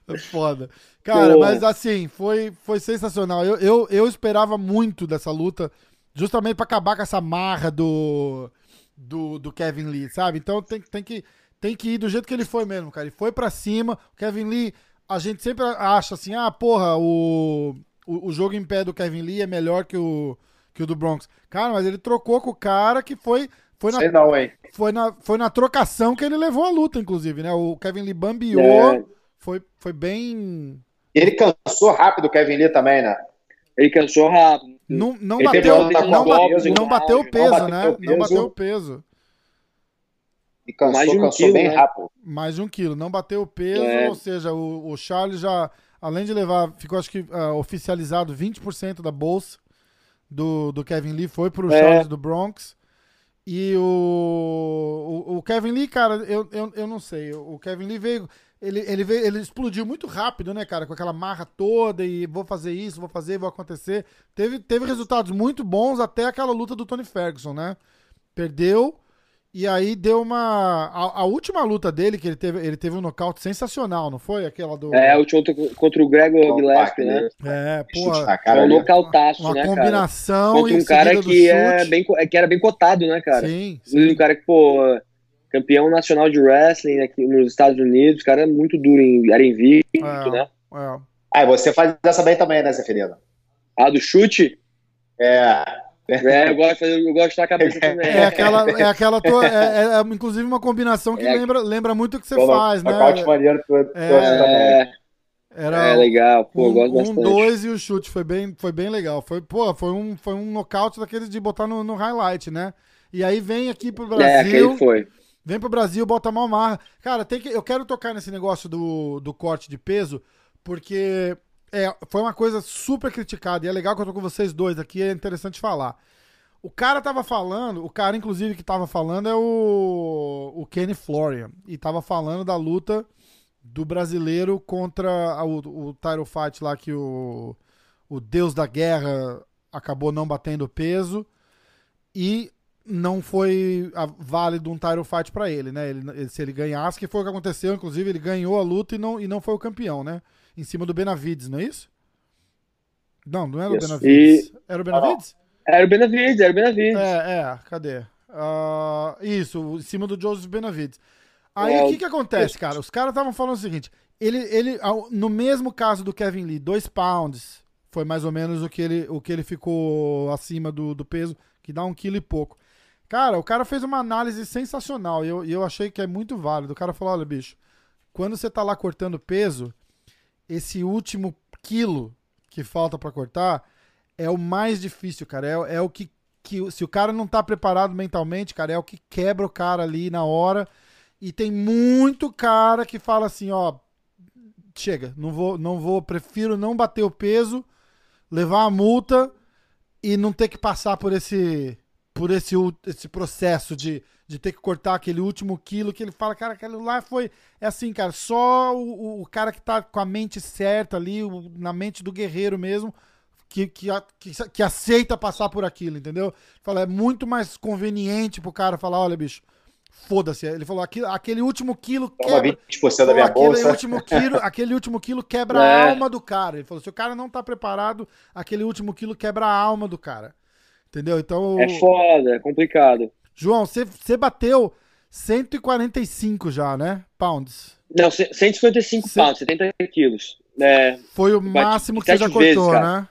É foda. Cara, Pô. mas assim, foi, foi sensacional. Eu, eu, eu esperava muito dessa luta, justamente para acabar com essa marra do, do, do Kevin Lee, sabe? Então tem, tem, que, tem que ir do jeito que ele foi mesmo, cara. Ele foi para cima. O Kevin Lee, a gente sempre acha assim, ah, porra, o, o, o jogo em pé do Kevin Lee é melhor que o, que o do Bronx. Cara, mas ele trocou com o cara que foi. Foi na, Sei não, hein? Foi na, foi na trocação que ele levou a luta, inclusive, né? O Kevin Lee bambiou. É. Foi, foi bem. Ele cansou rápido o Kevin Lee também, né? Ele cansou rápido. Não, não bateu, não, não, bateu, não bateu o peso, né? Não bateu o peso. E cansou, Mais um cansou quilo, bem né? rápido. Mais de um quilo. Não bateu o peso, é. ou seja, o, o Charles já, além de levar, ficou acho que uh, oficializado 20% da bolsa do, do Kevin Lee foi pro é. Charles do Bronx. E o, o, o, Kevin Lee, cara, eu, eu, eu não sei. O Kevin Lee veio ele, ele, veio, ele explodiu muito rápido, né, cara? Com aquela marra toda e vou fazer isso, vou fazer, vou acontecer. Teve, teve resultados muito bons até aquela luta do Tony Ferguson, né? Perdeu, e aí deu uma. A, a, última luta dele, que ele teve, ele teve um nocaute sensacional, não foi? Aquela do. É, a última contra o Gregor Gillespie, né? É, pô. É um nocautaço, uma né? Uma combinação. Contra um cara que, é bem, que era bem cotado, né, cara? Sim. sim. Um cara que, pô, campeão nacional de wrestling aqui nos Estados Unidos, o cara é muito duro, em, era invicto, é, né? É. Ah, você faz essa bem também, né, Zeferino? Ah, do chute? É. É, eu gosto, de fazer- eu gosto de estar [LAUGHS] a cabeça também. É aquela, é aquela tua, é, é, inclusive uma combinação que É. lembra, lembra muito o que você faz, né? nocaute maneiro que É. também. É, Era é legal, pô, eu um, gosto um, bastante. dois e o chute foi bem, foi bem legal. Foi, pô, foi um, foi um nocaute daqueles de botar no, no highlight, né? E aí vem aqui pro É, Brasil, aquele foi. vem pro Brasil, bota mal marra. Cara, tem que, eu quero tocar nesse negócio do, do corte de peso, porque é, foi uma coisa super criticada e é legal que eu tô com vocês dois aqui, é interessante falar. O cara tava falando, o cara inclusive que tava falando é o, o Kenny Florian, e tava falando da luta do brasileiro contra a- o, o title fight lá que o, o deus da guerra acabou não batendo peso e não foi a- válido um title fight pra ele, né? Ele- se ele ganhasse, que foi o que aconteceu, inclusive ele ganhou a luta e não, e não foi o campeão, né? Em cima do Benavides, não é isso? Não, não era o. Benavides. Era o Benavides? Era o Benavides, era o Benavides. É, é, cadê? Ah, isso, em cima do Joseph Benavides. Aí É, o que que acontece, cara? Os caras estavam falando o seguinte: ele, ele, no mesmo caso do Kevin Lee, dois pounds foi mais ou menos o que ele, o que ele ficou acima do, do peso, que dá um quilo e pouco. Cara, o cara fez uma análise sensacional e eu, e eu achei que é muito válido. O cara falou: olha, bicho, quando você tá lá cortando peso, esse último quilo que falta pra cortar é o mais difícil, cara. É, é o que, que. Se o cara não tá preparado mentalmente, cara, é o que quebra o cara ali na hora. E tem muito cara que fala assim, ó. Chega, não vou, não vou, prefiro não bater o peso, levar a multa e não ter que passar por esse por esse, esse processo de, de ter que cortar aquele último quilo que ele fala, cara, aquilo lá foi. É assim, cara, só o, o- cara que tá com a mente certa ali, o- na mente do guerreiro mesmo, que, que, que, que aceita passar por aquilo, entendeu? Fala, é muito mais conveniente pro cara falar, olha, bicho, foda-se. Ele falou, aquele, aquele último quilo Toma quebra. 20% da minha aquele bolsa. último quilo, aquele último quilo quebra [LAUGHS] É. a alma do cara. Ele falou: se o cara não tá preparado, aquele último quilo quebra a alma do cara. Entendeu? Então, É foda, é complicado. João, você bateu 145 já, né? Pounds. Não, c- 155 Cê- pounds, 70 quilos. É, Foi o máximo que você já vezes, cortou, cara. né?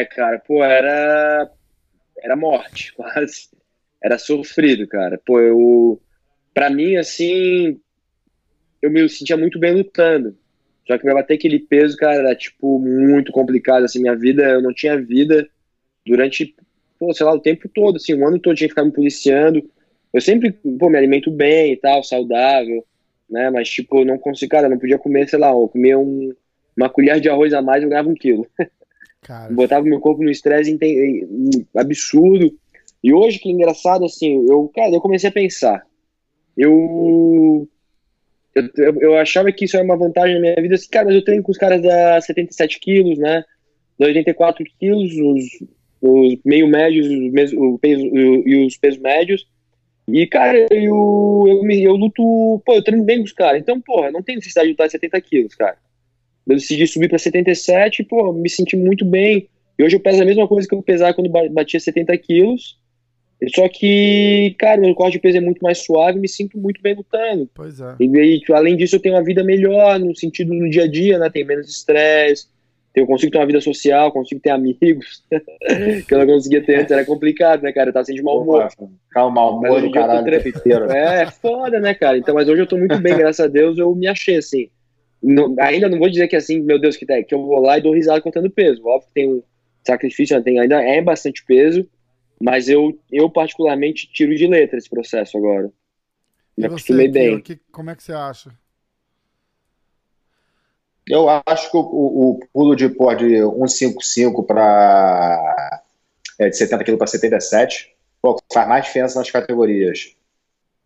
é, cara, pô, era. Era morte, [LAUGHS] quase. Era sofrido, cara. Pô, eu. Pra mim, assim. Eu me sentia muito bem lutando. Só que pra bater aquele peso, cara, era, tipo, muito complicado. Assim, minha vida, eu não tinha vida durante, pô, sei lá, o tempo todo. Assim, o ano todo tinha que ficar me policiando. Eu sempre, pô, me alimento bem e tal, saudável, né? Mas, tipo, eu não consigo, cara, não podia comer, sei lá, eu comia um, uma colher de arroz a mais eu ganhava um quilo. Cara, [LAUGHS] Botava meu corpo no estresse absurdo. E hoje, que engraçado, assim, eu, cara, eu comecei a pensar. Eu, eu, eu, eu achava que isso era uma vantagem na minha vida, assim, cara, mas eu treino com os caras da 77 quilos, né? Da 84 quilos, os, os meio médios os mes- o peso, e os pesos médios. E, cara, eu, eu, me, eu luto, pô, eu treino bem com os caras. Então, porra, não tem necessidade de lutar 70 quilos, cara. Eu decidi subir pra 77 e, pô, me senti muito bem. E hoje eu peso a mesma coisa que eu pesava quando ba- batia 70 quilos. Só que, cara, meu corte de peso é muito mais suave me sinto muito bem lutando. pois é. E além disso, eu tenho uma vida melhor no sentido no dia a dia, né? Tenho menos estresse, eu consigo ter uma vida social, consigo ter amigos, [LAUGHS] que eu não conseguia ter antes, era complicado, né, cara? Eu tava sempre de mau humor. Calma, humor do caralho inteiro. É, foda, né, cara? Então, mas hoje eu tô muito bem, graças a Deus, eu me achei assim. Não- ainda não vou dizer que assim, meu Deus, que, tá- que eu vou lá e dou risada contando peso. Óbvio que tem um sacrifício, né, tem, ainda é bastante peso, mas eu, eu particularmente tiro de letra esse processo agora. Me acostumei bem. que- como é que você acha? Eu acho que o, o- pulo de, pô, de 155 para é, de 70 kg para 77 pô, faz mais diferença nas categorias.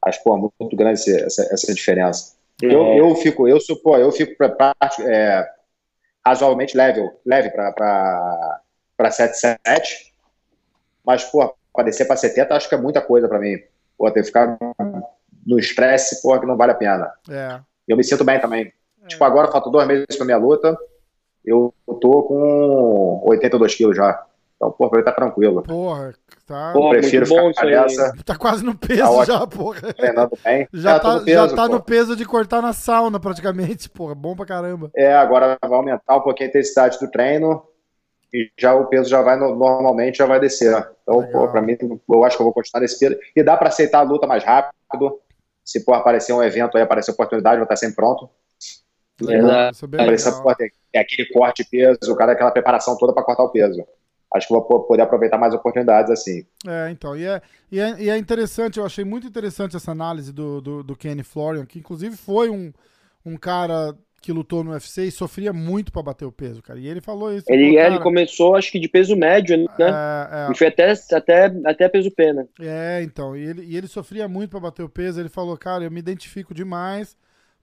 Acho pô, muito grande esse- essa, essa diferença. Eu, É. eu fico, eu sou, pô, eu fico pra, é, razoavelmente leve, leve para 77, mas pô, para descer para 70 acho que é muita coisa para mim. Pô, ter ficar no estresse, pô, que não vale a pena. É. Eu me sinto bem também. Tipo, agora faltam dois meses pra minha luta. Eu tô com 82 quilos já. Então, pô, pra ele tá tranquilo. Porra, tá, Pô, Prefiro muito bom ficar isso aí. nessa, tá quase no peso Tá já, porra. treinando bem. [LAUGHS] Já, tô tá, no peso, já tá pô. no peso de cortar na sauna, praticamente, [LAUGHS] porra. Bom pra caramba. É, agora vai aumentar um pouquinho a intensidade do treino. e já o peso já vai normalmente já vai descer. Então, para mim, eu acho que eu vou continuar nesse peso. E dá para aceitar a luta mais rápido. Se for aparecer um evento aí, aparecer oportunidade, vou estar sempre pronto. Verdade. Aparecer, é aquele corte de peso, o cara aquela preparação toda para cortar o peso. Acho que vou poder aproveitar mais oportunidades assim. É, então, e é, e é, e é interessante, eu achei muito interessante essa análise do, do, do Kenny Florian, que inclusive foi um, um cara que lutou no UFC e sofria muito para bater o peso, cara. E ele falou isso. Ele, falou, é, ele começou, acho que de peso médio, né? É, é. E foi até, até, até peso pena. É, então. E ele, e ele sofria muito para bater o peso. Ele falou, cara, eu me identifico demais,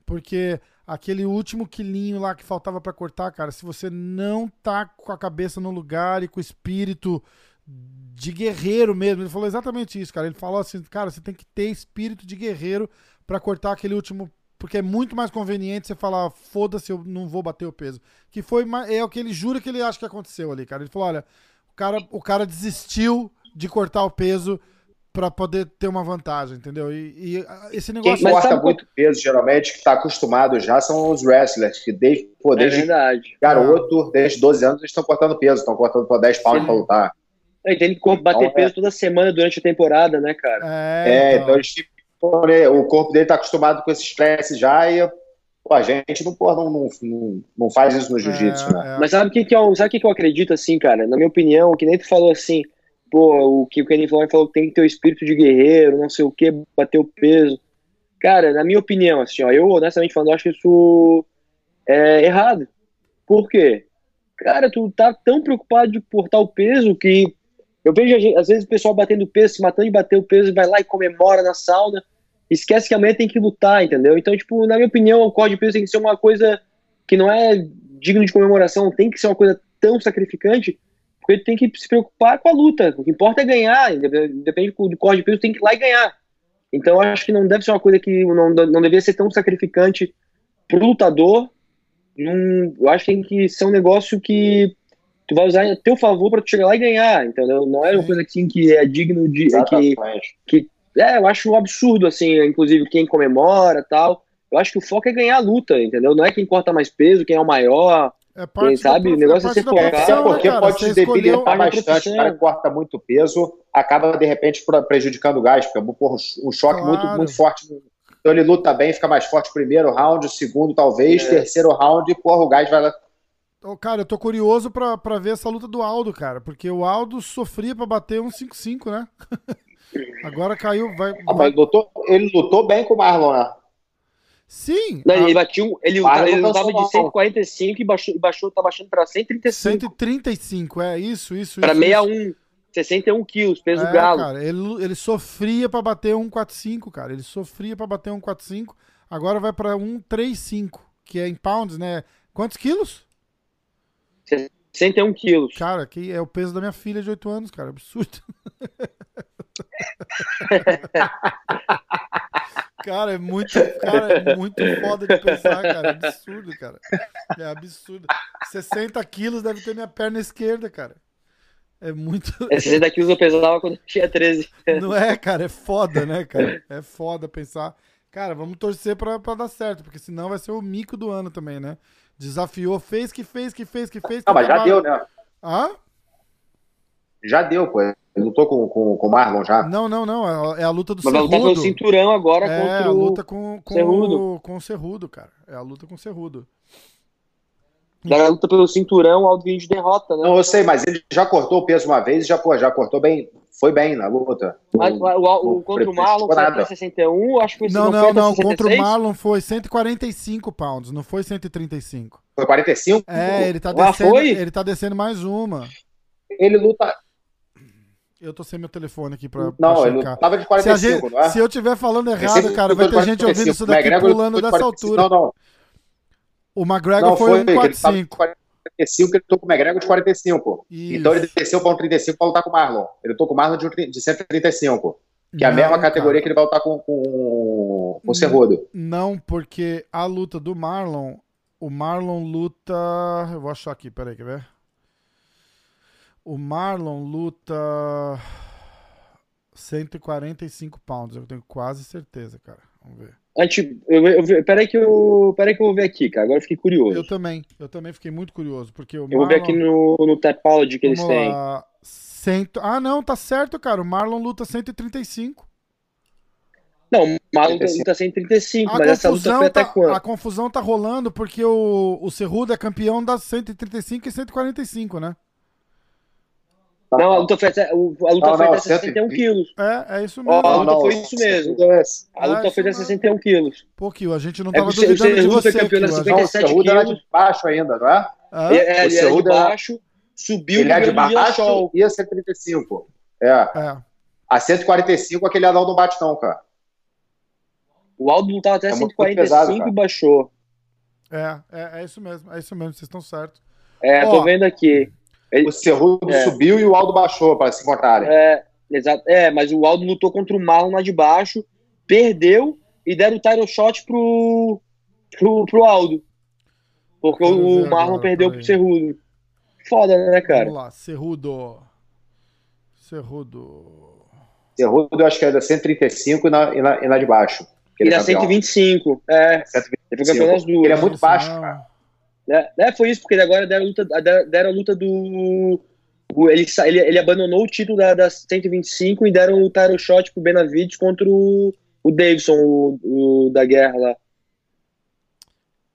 porque aquele último quilinho lá que faltava para cortar, cara, se você não tá com a cabeça no lugar e com o espírito de guerreiro mesmo, ele falou exatamente isso, cara. Ele falou assim, cara, você tem que ter espírito de guerreiro para cortar aquele último porque é muito mais conveniente você falar, foda-se, eu não vou bater o peso. Que foi é o que ele jura que ele acha que aconteceu ali, cara. Ele falou: olha, o cara, o cara desistiu de cortar o peso para poder ter uma vantagem, entendeu? E, e esse negócio. Quem corta muito peso, geralmente, que está acostumado já, são os wrestlers, que desde, pô, é desde é garoto, desde 12 anos, eles estão cortando peso, estão cortando por 10 pounds para lutar. Ele tem que bater então, peso é... toda semana durante a temporada, né, cara? É, é então, então eles o corpo dele está acostumado com esse estresse já e pô, a gente não, pô, não, não, não faz isso no jiu-jitsu, é, né? É. Mas sabe o que, que, eu, sabe que, que eu acredito, assim, cara? Na minha opinião, que nem tu falou assim, pô, o que o Kenny Florian falou que tem que ter o espírito de guerreiro, não sei o que, bater o peso. Cara, na minha opinião, assim, ó, eu honestamente falando, acho que isso é errado. Por quê? Cara, tu tá tão preocupado de cortar o peso que eu vejo, às vezes, o pessoal batendo peso, se matando de bater o peso, vai lá e comemora na sauna esquece que amanhã tem que lutar, entendeu? Então, tipo, na minha opinião, o código de peso tem que ser uma coisa que não é digno de comemoração, tem que ser uma coisa tão sacrificante, porque tem que se preocupar com a luta. O que importa é ganhar, independente do código de peso, tem que ir lá e ganhar. Então, eu acho que não deve ser uma coisa que não, não deveria ser tão sacrificante pro lutador. eu acho que tem que ser um negócio que tu vai usar a teu favor para tu chegar lá e ganhar, entendeu? Não é uma coisa assim que é digno de que, que é, eu acho um absurdo, assim, inclusive quem comemora tal. Eu acho que o foco é ganhar a luta, entendeu? Não é quem corta mais peso, quem é o maior. É quem sabe, o negócio é, é focado. porque né, pode se debilitar bastante. O cara corta muito peso acaba, de repente, prejudicando o gás, porque é um choque claro. muito, muito forte. Então ele luta bem, fica mais forte primeiro round, segundo talvez, é. terceiro round, e porra, o gás vai lá. Oh, cara, eu tô curioso pra, pra ver essa luta do Aldo, cara, porque o Aldo sofria pra bater um 5-5, né? [LAUGHS] Agora caiu, vai. Ah, vai... Lutou, ele lutou bem com o Marlon, né? Sim. Não, a... Ele batiu. Ele, ele lutava de 145 e baixou, baixou tá baixando pra 135. 135, é isso, isso. Pra isso, 61. Isso. 61 quilos, peso é, galo. Cara, ele, ele sofria pra bater 145, cara. Ele sofria pra bater 145. Agora vai pra 135, que é em pounds, né? Quantos quilos? 61 quilos. Cara, que é o peso da minha filha de 8 anos, cara. Absurdo. [LAUGHS] cara, é muito, cara, é muito foda de pensar, cara. É absurdo, cara. É absurdo. 60 quilos deve ter minha perna esquerda, cara. É muito. [LAUGHS] É 60 quilos eu pesava quando eu tinha 13. Não é, cara? É foda, né, cara? É foda pensar. Cara, vamos torcer pra, pra dar certo, porque senão vai ser o mico do ano também, né? Desafiou, fez que fez, que fez, que fez. Que ah, mas já deu, né? Hã? Já deu, pô. Ele lutou com, com, com o Marlon já? Não, não, não. É a luta do Mas Cerrudo. Mas vai lutar pelo cinturão agora é, contra o... a luta com, com, Cerrudo. com o Cerrudo, cara. É a luta com o Cerrudo. Da luta pelo cinturão, o Aldo de derrota, né? Não, eu sei, mas ele já cortou o peso uma vez e já, pô, já cortou bem. Foi bem na luta. Mas o, o, o contra o Marlon foi até 61, acho que Não, não, não. Contra o Marlon foi 145 pounds, não foi 135. Foi 45? É, ele tá, ah, descendo, foi? ele tá descendo mais uma. Ele luta. Eu tô sem meu telefone aqui pra. Não, pra ele tava de 45, se, gente, não é? se eu estiver falando errado, cara, vai ter gente ouvindo isso daqui McGregor pulando dessa 45. altura. Não, não. O McGregor não, foi 145. 45, ele lutou com o McGregor de 45. Isso. Então ele desceu para um 35 para lutar com o Marlon. Ele lutou com o Marlon de, de 135. Que não, é a mesma categoria cara. que ele vai lutar com, com, com o Cerrudo. Não, porque a luta do Marlon. O Marlon luta. Eu vou achar aqui, peraí, quer ver? O Marlon luta 145 pounds, eu tenho quase certeza, cara. Vamos ver. Antes, eu, eu, peraí, que eu, peraí que eu vou ver aqui, cara. Agora eu fiquei curioso. Eu também. Eu também fiquei muito curioso. Porque o Eu vou ver aqui no, no Tapology que eles Vamos têm. lá. Cento... Ah, não, tá certo, cara. O Marlon luta 135. Não, o Marlon 35. luta 135, A mas essa luta foi até tá, quando? a confusão tá rolando porque o, o Cerrudo é campeão das 135 e 145, né? Não, a luta foi a luta Não, foi não, até 61 120. quilos. É, é isso mesmo. a luta foi isso mesmo. A luta Ah, foi até isso 61 quilos. Pô, Kio, a gente não É tava que o duvidando de Cerrudo foi você, campeão Kio. da A gente- Não, o 57 Cerrudo era quilos. de baixo ainda, não é? Hã? É, é, ele é de Cerrudo era- baixo, subiu Ele é de baixo e a 135. É. É. A 145 aquele anão não bate não, cara. O Aldo lutava até É muito 145 pesado, cara. e baixou. É, é, é isso mesmo, é isso mesmo, vocês estão certos. É, Ó. tô vendo aqui. O Cerrudo É. subiu e o Aldo baixou para se encontrarem. É, exato. É, mas o Aldo lutou contra o Marlon lá de baixo, perdeu e deram o title shot pro, pro, pro Aldo. Porque o ver Marlon perdeu pro Cerrudo. Foda, né, cara? Vamos lá, Cerrudo. Cerrudo. Cerrudo eu acho que é da 135 e na, e na, e na de baixo. E ele é na campeão. 125. É, 125. ele foi campeão nas duas. Ele é muito baixo, cara. É, é, foi isso, porque agora deram a luta, deram, a luta do. Ele, ele, ele abandonou o título da, da 125 e deram o title shot pro Benavides contra o, o Davidson, o, o da guerra lá.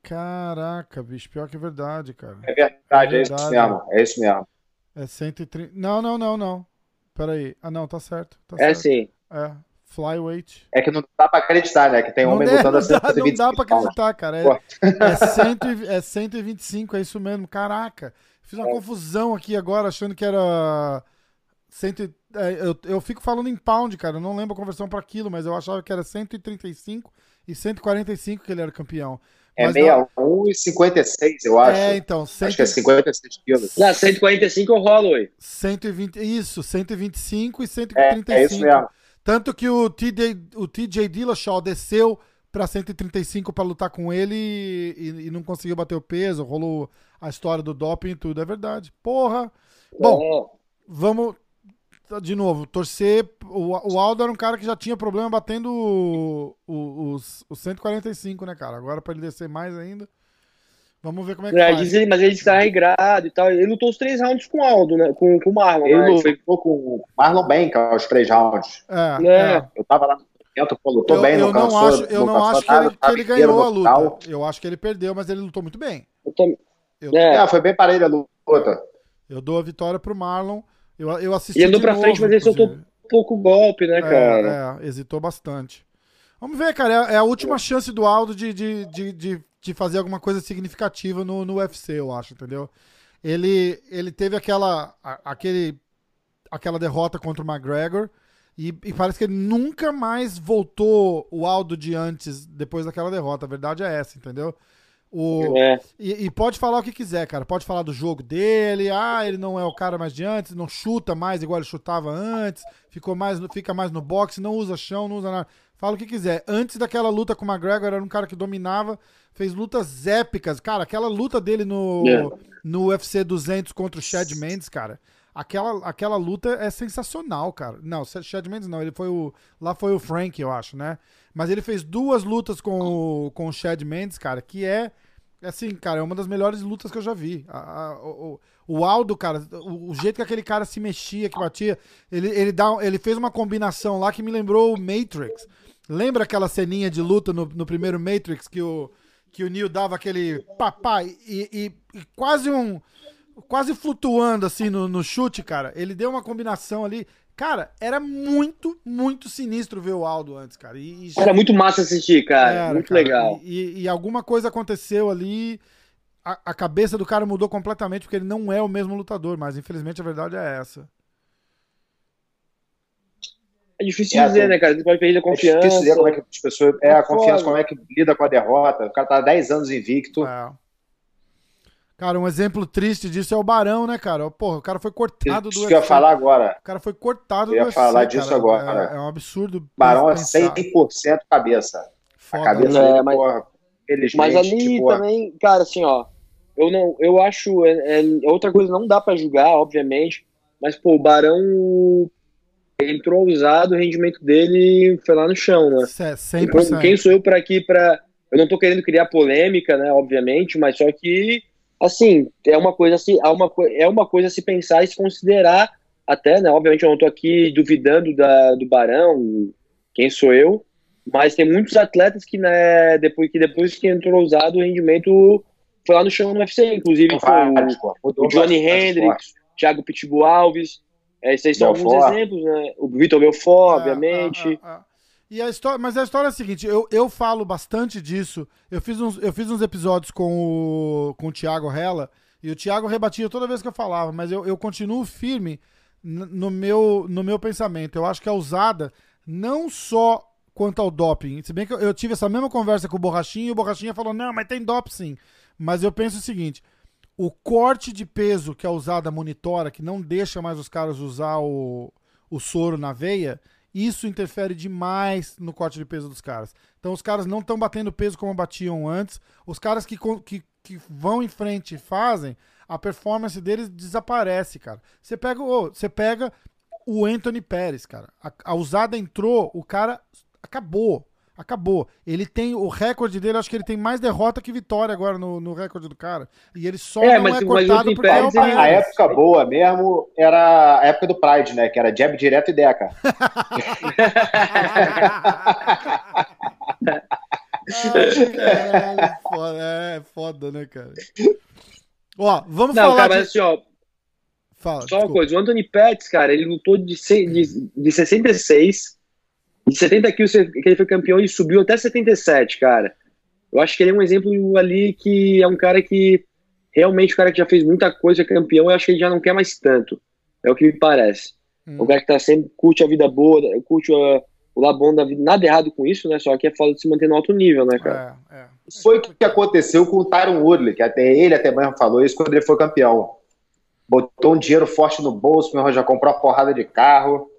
Caraca, bicho, pior que é verdade, cara. É verdade, é, isso Verdade. mesmo. É isso mesmo. É 130. Não, não, não, não. Pera aí. Ah, não, tá certo. Tá É certo. sim. É. Flyweight. É que não dá pra acreditar, né? Que tem Não, homem é, lutando não, a dá, não 125 dá pra acreditar, cara. É, é, 100, e- é 125, é isso mesmo. Caraca. Fiz uma confusão aqui agora, achando que era. 100, e- é, eu, eu fico falando em pound, cara. Eu não lembro a conversão pra quilo, mas eu achava que era 135 e 145 que ele era campeão. É Mas não- 61 e 56, eu acho. É, então, Acho 100, que é 56 quilos. Na 145 é o Holloway. 120, isso, 125 e É, 135. é isso mesmo. Tanto que o TJ, o TJ Dillashaw desceu pra 135 pra lutar com ele e, e- não conseguiu bater o peso, rolou a história do doping e tudo, é verdade. Porra. Bom, É. vamos de novo, torcer. O, o Aldo era um cara que já tinha problema batendo os, os 145, né, cara? Agora pra ele descer mais ainda. Vamos ver como é que É, faz. ele, mas ele está regrado e tal. Ele lutou os três rounds com o Aldo, né? Com, com o Marlon. Ele foi- lutou com o Marlon Bank aos três rounds. É, É. é. Eu tava lá no evento, pô, lutou Eu, bem, eu não não cansou. acho, eu não cansou acho que ele, que ele ganhou a luta. Eu acho que ele perdeu, mas ele lutou muito bem. eu tam- Eu, É. É, foi bem parelha a luta. eu dou a vitória pro Marlon. Eu, eu assisti. E andou pra novo, frente, mas ele soltou pouco golpe, né, cara? É, é, hesitou bastante. Vamos ver, cara. É, é a última chance do Aldo de, de, de, de, de fazer alguma coisa significativa no, no UFC, eu acho, entendeu? Ele, ele teve aquela, a- aquele, aquela derrota contra o McGregor e, e parece que ele nunca mais voltou o Aldo de antes, depois daquela derrota. A verdade é essa, entendeu? O, É. e, e pode falar o que quiser, cara. Pode falar do jogo dele. Ah, ele não é o cara mais de antes, não chuta mais igual ele chutava antes, ficou mais, fica mais no boxe, não usa chão, não usa nada. Fala o que quiser. Antes daquela luta com o McGregor, era um cara que dominava, fez lutas épicas. Cara, aquela luta dele no, É. no UFC 200 contra o Chad Mendes, cara. Aquela, aquela luta é sensacional, cara. Não, Chad Mendes não, ele foi o. Lá foi o Frank, eu acho, né? Mas ele fez duas lutas com o, com o Chad Mendes, cara, que é. Assim, cara, é uma das melhores lutas que eu já vi. A- a- o, o Aldo, cara, o, o jeito que aquele cara se mexia, que batia, ele, ele, dá, ele fez uma combinação lá que me lembrou o Matrix. Lembra aquela ceninha de luta no, no primeiro Matrix que o, que o Neo dava aquele papá e, e- e quase um. Quase flutuando assim no, no chute, cara. Ele deu uma combinação ali. Cara, era muito, muito sinistro ver o Aldo antes, cara. E, e Era muito massa assistir, cara. era, muito cara. legal. E, e- e alguma coisa aconteceu ali. A, a cabeça do cara mudou completamente, porque ele não é o mesmo lutador, mas infelizmente a verdade é essa. É difícil É, dizer, né, cara? Você pode perder a É confiança. difícil dizer como é que as pessoas. É, É a confiança, como é que lida com a derrota. O cara tá 10 anos invicto. É. Cara, um exemplo triste disso é o Barão, né, cara? Porra, o cara foi cortado do Isso que eu ia UFC. falar agora. O cara foi cortado Eu ia do UFC, falar disso cara. agora. É, é um absurdo. Barão é pensar. 100% cabeça. Foda, a cabeça né? né? dele, mas- porra, Mas ali tipo, também, cara, assim, ó, eu não, eu acho, é, é- outra coisa não dá pra julgar, obviamente, mas pô, o Barão entrou usado, o rendimento dele foi lá no chão, né? 100%. Então, quem sou eu para aqui para eu não tô querendo criar polêmica, né, obviamente, mas só que assim, é uma coisa assim, é uma, é uma coisa a se pensar e se considerar até, né, obviamente eu não tô aqui duvidando da, do Barão, quem sou eu, mas tem muitos atletas que, né, depois que depois que entrou usado, o rendimento foi lá no chão no UFC, inclusive o, o, Johnny Hendricks, Thiago Pitbull Alves, é, esses são alguns exemplos, né? O Vitor Belfort, ah, obviamente. Ah, ah, e a história, mas a história é a seguinte, eu, eu falo bastante disso. Eu fiz uns, eu fiz uns episódios com o, com o Thiago Rella, e o Thiago rebatia toda vez que eu falava, mas eu, eu continuo firme no meu, no meu pensamento. Eu acho que a usada, não só quanto ao doping, se bem que eu, eu tive essa mesma conversa com o Borrachinha, e o Borrachinha falou, não, mas tem doping sim. Mas eu penso o seguinte, o corte de peso que a usada monitora, que não deixa mais os caras usar o, o soro na veia, isso interfere demais no corte de peso dos caras. Então os caras não estão batendo peso como batiam antes. Os caras que, que, que vão em frente e fazem, a performance deles desaparece, cara. Você pega, oh, você pega o Anthony Pérez, cara. A, a usada entrou, o cara acabou. Acabou. Ele tem o recorde dele, acho que ele tem mais derrota que vitória agora no, no recorde do cara. E ele só é, não mas, é cortado porque é o. A época boa mesmo era a época do Pride, né? Que era jab direto e deca. [LAUGHS] Ai, foda, é foda, né, cara? Ó, vamos não, falar. Cara, de... assim, ó, Fala, só desculpa. uma coisa, o Anthony Pettis, cara, ele lutou de, de, de 66 de 70 quilos que ele foi campeão e subiu até 77, cara. Eu acho que ele é um exemplo ali que é um cara que realmente o cara que já fez muita coisa, é campeão, eu acho que ele já não quer mais tanto. É o que me parece. Hum. O cara que tá sempre curte a vida boa, curte a, o lado bom da vida. Nada errado com isso, né? Só que é foda de se manter no alto nível, né, cara? É, é. Foi o que aconteceu com o Tyron Woodley, que até ele até mesmo falou isso quando ele foi campeão. Botou um dinheiro forte no bolso, meu irmão, já comprou uma porrada de carro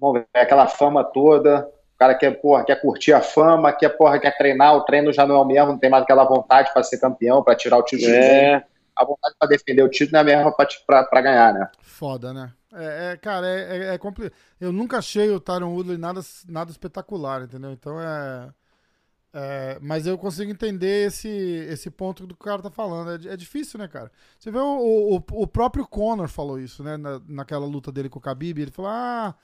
Vamos ver, aquela fama toda. O cara quer, porra, quer curtir a fama, quer, porra, quer treinar, o treino já não é o mesmo, não tem mais aquela vontade para ser campeão, para tirar o título. É. A vontade para defender o título não é a mesma para ganhar, né? Foda, né? É, é cara, é, é, é complicado. Eu nunca achei o Tyron Woodley nada, nada espetacular, entendeu? Então é, é. mas eu consigo entender esse, esse ponto do que o cara tá falando. É, é difícil, né, cara? Você vê o, o, o próprio Conor falou isso, né? Na, naquela luta dele com o Khabib. Ele falou: ah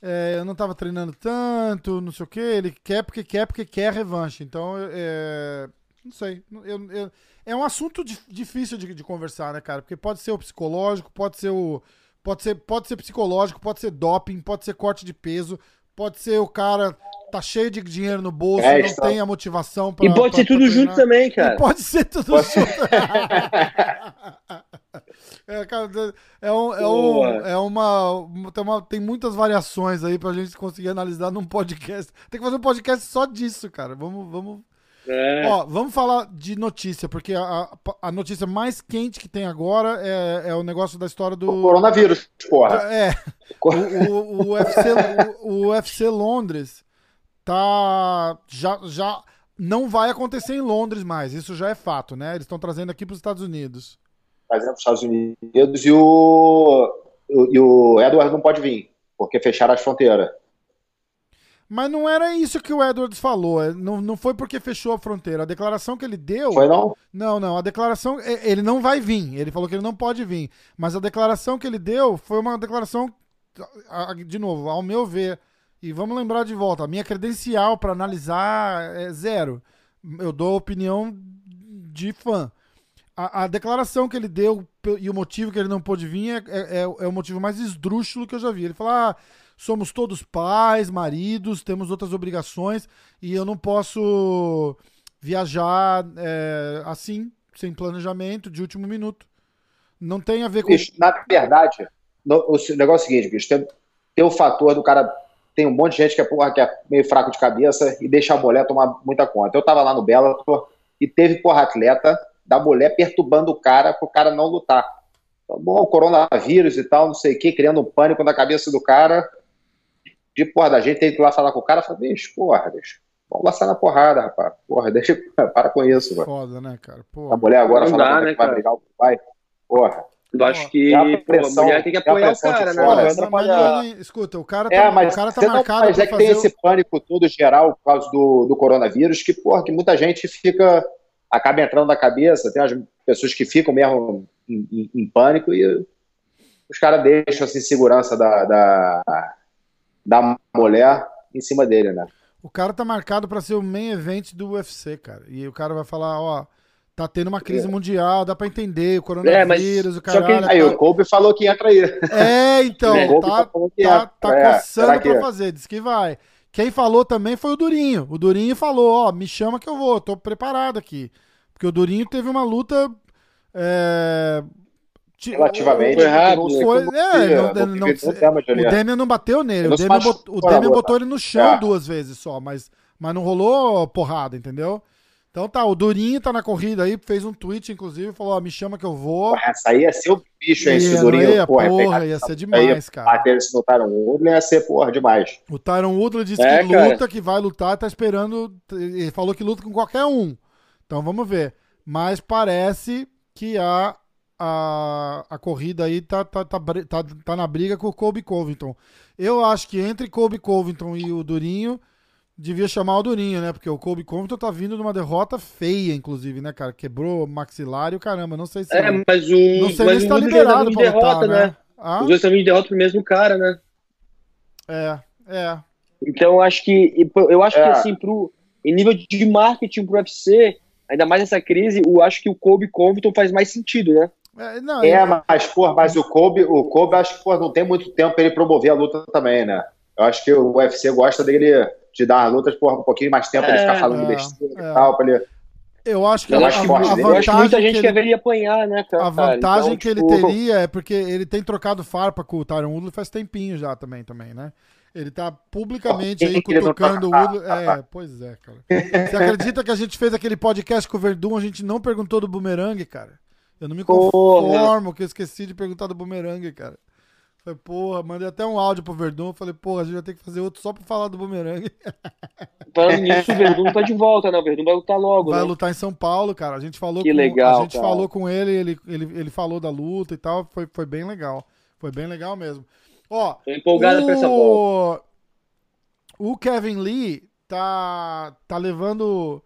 é, eu não estava treinando tanto, não sei o que. Ele quer porque quer, porque quer revanche. Então, é, não sei. Eu, eu, é um assunto difícil de, de, conversar, né, cara? Porque pode ser o psicológico, pode ser o. Pode ser, pode ser psicológico, pode ser doping, pode ser corte de peso, pode ser o cara tá cheio de dinheiro no bolso, é, não tem a motivação para. E pode pra, ser tudo junto também, cara. E pode ser tudo pode... junto. [LAUGHS] É, cara, é, um, é, um, é uma, tem uma. Tem muitas variações aí pra gente conseguir analisar num podcast. Tem que fazer um podcast só disso, cara. Vamos. vamos... É. Ó, vamos falar de notícia, porque a, a notícia mais quente que tem agora é, é o negócio da história do. O coronavírus, porra. É. O, o, o, UFC, o, o UFC Londres tá. Já, já não vai acontecer em Londres mais, isso já é fato, né? Eles estão trazendo aqui para os Estados Unidos trazendo para os Estados Unidos e o, e o Edward não pode vir, porque fecharam as fronteiras. Mas não era isso que o Edwards falou. É, não, não foi porque fechou a fronteira. A declaração que ele deu. Foi não? Não, não. A declaração. É, ele não vai vir. Ele falou que ele não pode vir. Mas a declaração que ele deu foi uma declaração. De novo, ao meu ver. E vamos lembrar de volta: a minha credencial para analisar é zero. Eu dou opinião de fã a, a, declaração que ele deu e o motivo que ele não pôde vir é, é, é, é o motivo mais esdrúxulo que eu já vi. Ele falou: ah, somos todos pais, maridos, temos outras obrigações e eu não posso viajar é, assim, sem planejamento, de último minuto. Não tem a ver com. Bicho, na verdade, no, o negócio é o seguinte, bicho, tem, tem o fator do cara. Tem um monte de gente que é, porra, que é meio fraco de cabeça e deixa a mulher tomar muita conta. Eu tava lá no Bellator e teve, porra, atleta da mulher perturbando o cara para o cara não lutar. Então, bom, coronavírus e tal, não sei o que, criando um pânico na cabeça do cara. De porra, da gente tem que ir lá falar com o cara, fala, bicho, porra, bicho. Vamos laçar na porrada, rapaz. Porra, [LAUGHS] deixa, para com isso, mano. Foda, né, cara? Porra. A mulher agora fala que né, vai brigar o pai. Porra. Eu acho que a pô, a pressão- mulher tem que apoiar o pressão cara, né? fora, Não Mas escuta, o cara tá, É, mas o cara tá você não- marcado mas é que tem fazer. esse pânico todo geral por causa do, do coronavírus, que, porra, que muita gente fica, acaba entrando na cabeça, tem as pessoas que ficam mesmo em, em- em pânico e os caras deixam essa insegurança da, da, da mulher em cima dele, né? O cara tá marcado pra ser o main event do UFC, cara. E o cara vai falar, ó, tá tendo uma crise mundial, dá pra entender, o coronavírus, o só que. Aí tá- o Kobe falou que entra aí. É, então, [LAUGHS] tá, tá, entra. tá É, coçando pra que- fazer, diz que vai. Quem falou também foi o Durinho. O Durinho falou, ó, me chama que eu vou, tô preparado aqui. Porque o Durinho teve uma luta. é, ti- Relativamente. Foi rápido, não né? Foi- é, não- não- ali. O Demian não bateu nele. Ele O não Demian, bot- o Demian botou ele no chão É. duas vezes só, mas, mas não rolou porrada, entendeu? Então tá, o Durinho tá na corrida aí, fez um tweet, inclusive, falou: ó, me chama que eu vou. Essa aí ia ser o bicho, hein? Esse Durinho, ia, porra, porra, ia ser aí demais, cara. Bater esse no Tyron Woodley ia ser, porra, demais. O Tyron Woodley disse É, que cara. luta, que vai lutar, tá esperando. Ele falou que luta com qualquer um. Então vamos ver. Mas parece que a, a, a corrida aí tá, tá, tá, tá, tá na briga com o Kobe Covington. Eu acho que entre Kobe Covington e o Durinho, devia chamar o Durinho, né? Porque o Kobe Covington tá vindo de uma derrota feia, inclusive, né, cara? Quebrou o maxilar e o caramba. Não sei se. É, mas o. não sei mas nem se tá liberado pra derrota, lutar, né? né? Ah? Os dois também derrotam pro mesmo cara, né? É, é. Então eu acho que eu acho que É. assim pro em nível de marketing pro UFC, ainda mais nessa crise, eu acho que o Kobe Covington faz mais sentido, né? É, não, É, eu- mas, porra, mas o Kobe, o Kobe, acho que, porra, não tem muito tempo pra ele promover a luta também, né? Eu acho que o UFC gosta dele de dar as lutas, porra, um pouquinho mais tempo pra ele É, ficar falando é, besteira é. e tal, pra ele... eu acho que Eu a, acho a- forte a dele. Eu acho que muita vantagem gente que quer ele- ver ele apanhar, né, cara? A vantagem Então, que ele tipo, teria é porque ele tem trocado farpa com o Tyron Woodley faz tempinho já também, também, né? Ele tá publicamente aí que ele cutucando o Woodley. É, pois é, cara. Você acredita que a gente fez aquele podcast com o Verdun, a gente não perguntou do bumerangue, cara? Eu não me Porra. conformo que eu esqueci de perguntar do bumerangue, cara. Falei, porra, mandei até um áudio pro Verdun, falei, porra, a gente vai ter que fazer outro só pra falar do bumerangue. [LAUGHS] Falando nisso, o Verdun tá de volta, né? O Verdun vai lutar logo, Vai né? lutar em São Paulo, cara. A gente falou Que com, legal, a gente cara. falou com ele, ele, ele, ele falou da luta e tal, foi, foi bem legal. Foi bem legal mesmo. Ó, Tô empolgado pra essa volta. o, o Kevin Lee tá tá levando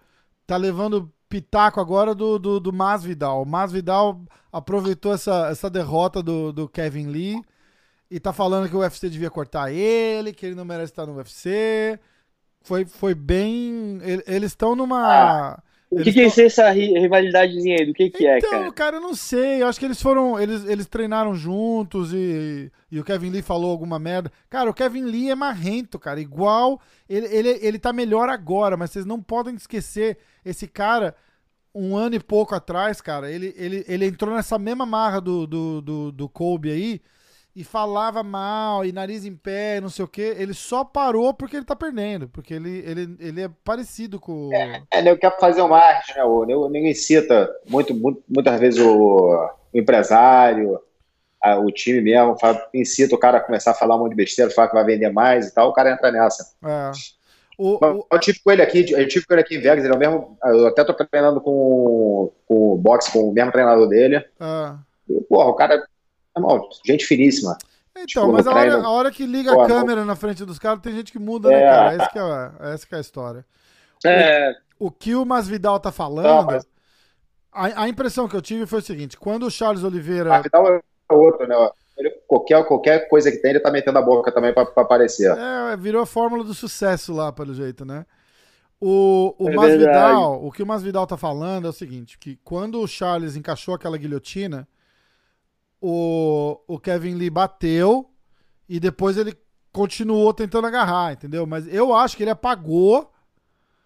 tá levando pitaco agora do, do, do Masvidal. O Masvidal aproveitou essa, essa derrota do, do Kevin Lee e tá falando que o UFC devia cortar ele, que ele não merece estar no UFC. Foi, foi bem. ele- Eles estão numa. O que, que é tão- isso, essa ri- rivalidadezinha aí? Do que que é, então, cara? cara, eu não sei. Eu acho que eles foram. Eles, eles treinaram juntos e, e o Kevin Lee falou alguma merda. Cara, o Kevin Lee é marrento, cara. Igual. Ele, ele, ele tá melhor agora, mas vocês não podem esquecer. Esse cara, um ano e pouco atrás, cara, ele, ele, ele entrou nessa mesma marra do, do, do, do Kobe aí e falava mal, e nariz em pé, não sei o quê. Ele só parou porque ele tá perdendo. Porque ele, ele, ele é parecido com. o- É, nego quer fazer um marketing, né? O, nego, ninguém cita muito, muito- muitas vezes o, o empresário, a- o time mesmo, fala, incita o cara a começar a falar um monte de besteira, falar que vai vender mais e tal, o cara entra nessa. É. O, Mas o- Eu tive com ele aqui, eu tive com ele aqui em Vegas, ele é o mesmo, eu até tô treinando com, com o boxe, com o mesmo treinador dele. ah. E, porra, o cara, gente finíssima. Então, Tipo, mas a hora, a hora que liga Pô, a câmera na frente dos caras, tem gente que muda, né, É. cara? Essa que é, essa que é a história. É, O que o Masvidal tá falando, mas- a, a impressão que eu tive foi o seguinte, quando o Charles Oliveira... Vidal é outro, né? Ele, qualquer, qualquer coisa que tem, ele tá metendo a boca também pra, pra aparecer. É, virou a fórmula do sucesso lá, pelo jeito, né? O, o É Masvidal, o que o Masvidal tá falando é o seguinte, que quando o Charles encaixou aquela guilhotina, o, o Kevin Lee bateu e depois ele continuou tentando agarrar, entendeu? Mas eu acho que ele apagou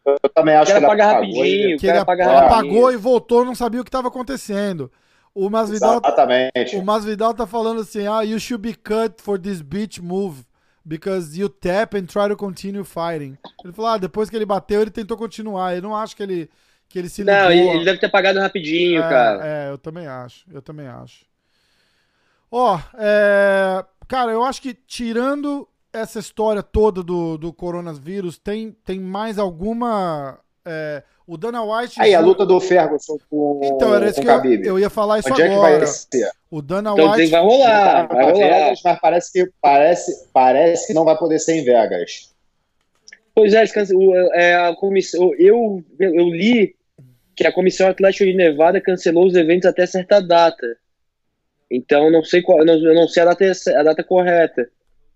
Eu também acho que ele apagar apagou rapidinho, que ele apagar apagou e voltou, não sabia o que estava acontecendo. O Masvidal, Exatamente. o Masvidal tá falando assim: "Ah, you should be cut for this bitch move because you tap and try to continue fighting". Ele falou: "Ah, depois que ele bateu, ele tentou continuar". Eu não acho que ele que ele se ligou. Não, ele, ele deve ter apagado rapidinho, é, cara. É, eu também acho. Eu também acho. Ó, é, cara, eu acho que tirando essa história toda do, do coronavírus, tem, tem mais alguma. é, o Dana White. Aí, a luta do Ferguson com, Então, era isso com que eu, eu ia falar isso Onde é que vai agora. ser? O Dana Então White. vai rolar, vai rolar. Vegas, mas parece que, parece, parece que não vai poder ser em Vegas. Pois é, o- é, a comissão, eu, eu li que a Comissão Atlética de Nevada cancelou os eventos até certa data. Então, não sei qual, eu não, eu não sei a data, a data correta.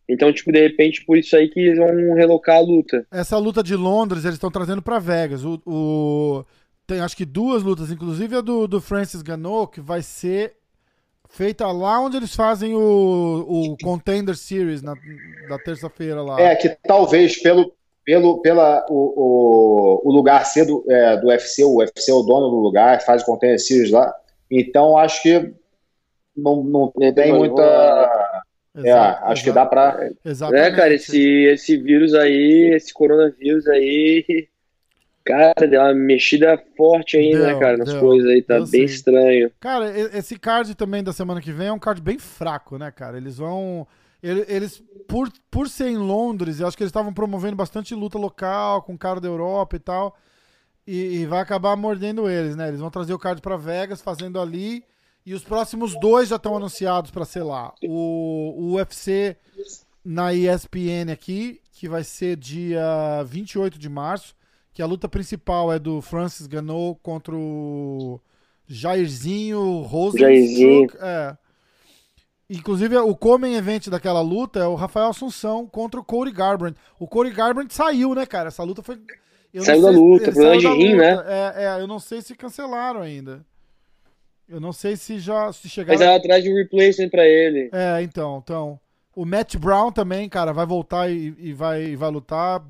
Então, tipo, de repente, por isso aí que eles vão relocar a luta. Essa luta de Londres eles estão trazendo pra Vegas. O, o- tem acho que duas lutas, inclusive a do, do Francis Ganou, que vai ser feita lá onde eles fazem o, o Contender Series na, da terça-feira lá. É, que talvez pelo, pelo pela, o, o, o lugar ser do, é, do UFC, o UFC é o dono do lugar, faz o Container Series lá. Então acho que não, não tem muita. É, Exato, acho que exato, dá pra. Exatamente. É, cara, esse, esse vírus aí, esse coronavírus aí, cara, deu uma mexida forte aí, né, Deu, cara, nas deu. coisas aí, tá Eu bem sei. estranho. Cara, esse card também da semana que vem é um card bem fraco, né, cara? Eles vão. ele- Eles, por, por ser em Londres, eu acho que eles estavam promovendo bastante luta local, com cara da Europa e tal. E, e vai acabar mordendo eles, né? Eles vão trazer o card pra Vegas, fazendo ali. E os próximos dois já estão anunciados pra ser lá. O, o UFC na ESPN aqui, que vai ser dia 28 de março. Que a luta principal é do Francis Ganou contra o Jairzinho Rosenstruck. Jairzinho. É. Inclusive, o Comen Event daquela luta é o Rafael Assunção contra o Cody Garbrandt. O Cody Garbrandt saiu, né, cara? Essa luta foi. eu Saiu da sei- luta, problema de rim, luta. É, é, eu não sei se cancelaram ainda. Eu não sei se já se chegaram. Mas ela atrás de um replacement pra ele. É, então, então. O Matt Brown também, cara, vai voltar e, e vai, e vai lutar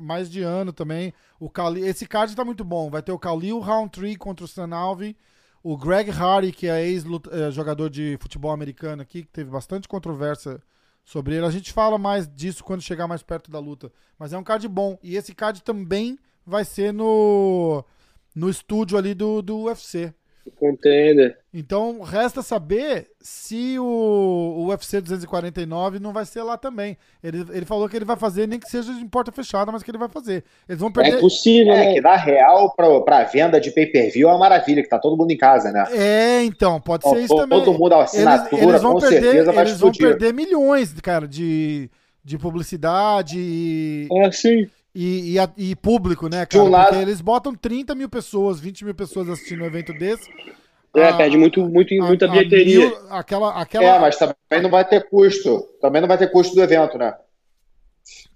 mais de ano também. O Kali, esse card tá muito bom. Vai ter o Khalil Roundtree contra o San Alvin. O Greg Hardy, que é ex-jogador de futebol americano aqui, que teve bastante controvérsia sobre ele. A gente fala mais disso quando chegar mais perto da luta. Mas é um card bom. E esse card também vai ser no, no estúdio ali do, do UFC. Contender. Então, resta saber se o, o UFC 249 não vai ser lá também. Ele, ele falou que ele vai fazer, nem que seja em porta fechada, mas que ele vai fazer. Eles vão É perder. possível, É, né? que dá real pra, pra venda de pay-per-view é uma maravilha, que tá todo mundo em casa, né? É, então, pode Ó, ser isso todo também. mundo, a Eles, assinatura, eles vão com perder, certeza vai eles vão explodir. perder milhões, cara, de, de publicidade e, Ah, sim. E, e, a- e público, né, De um cara? lado- Porque eles botam 30 mil pessoas, 20 mil pessoas assistindo um evento desse. É, A- perde muito, muito, a- muita a bilheteria. mil- aquela, aquela, É, mas também não vai ter custo. Também não vai ter custo do evento, né?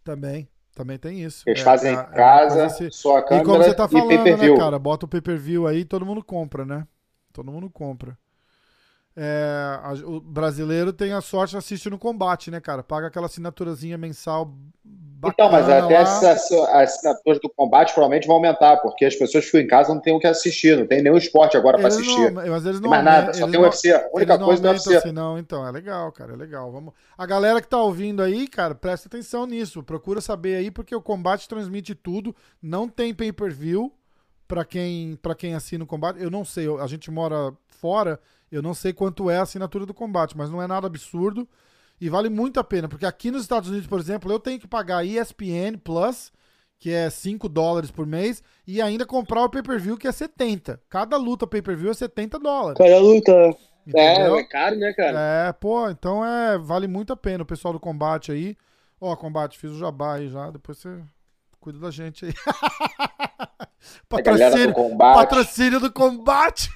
Também, também tem isso. Eles É, fazem é- em é uma casa, assim- sua E câmera como você tá e falando, né, cara? Bota o pay-per-view aí todo mundo compra, né? Todo mundo compra. É, a- o brasileiro tem a sorte de assistir no combate, né, cara? Paga aquela assinaturazinha mensal bacana Então, mas até essas assinaturas do combate provavelmente vão aumentar, porque as pessoas ficam em casa não tem o que assistir, não tem nenhum esporte agora para assistir. não, mas eles Não tem mais nada, só tem o não- UFC. A única coisa do aumentam UFC. assim, não, então, é legal, cara, é legal. Vamos... A galera que tá ouvindo aí, cara, presta atenção nisso. Procura saber aí, porque o combate transmite tudo. Não tem pay-per-view pra quem, pra quem assina o combate. Eu não sei, a gente mora fora, eu não sei quanto é a assinatura do combate, mas não é nada absurdo. E vale muito a pena, porque aqui nos Estados Unidos, por exemplo, eu tenho que pagar ESPN Plus, que é 5 dólares por mês, e ainda comprar o pay-per-view, que é 70. Cada luta pay-per-view é 70 dólares. Cara, a luta. Entendeu? É, é caro, né, cara? É, pô, então é, vale muito a pena o pessoal do combate aí. Ó, combate, fiz o jabá aí já, depois você cuida da gente aí. [LAUGHS] Galera do patrocínio, combate. patrocínio do combate.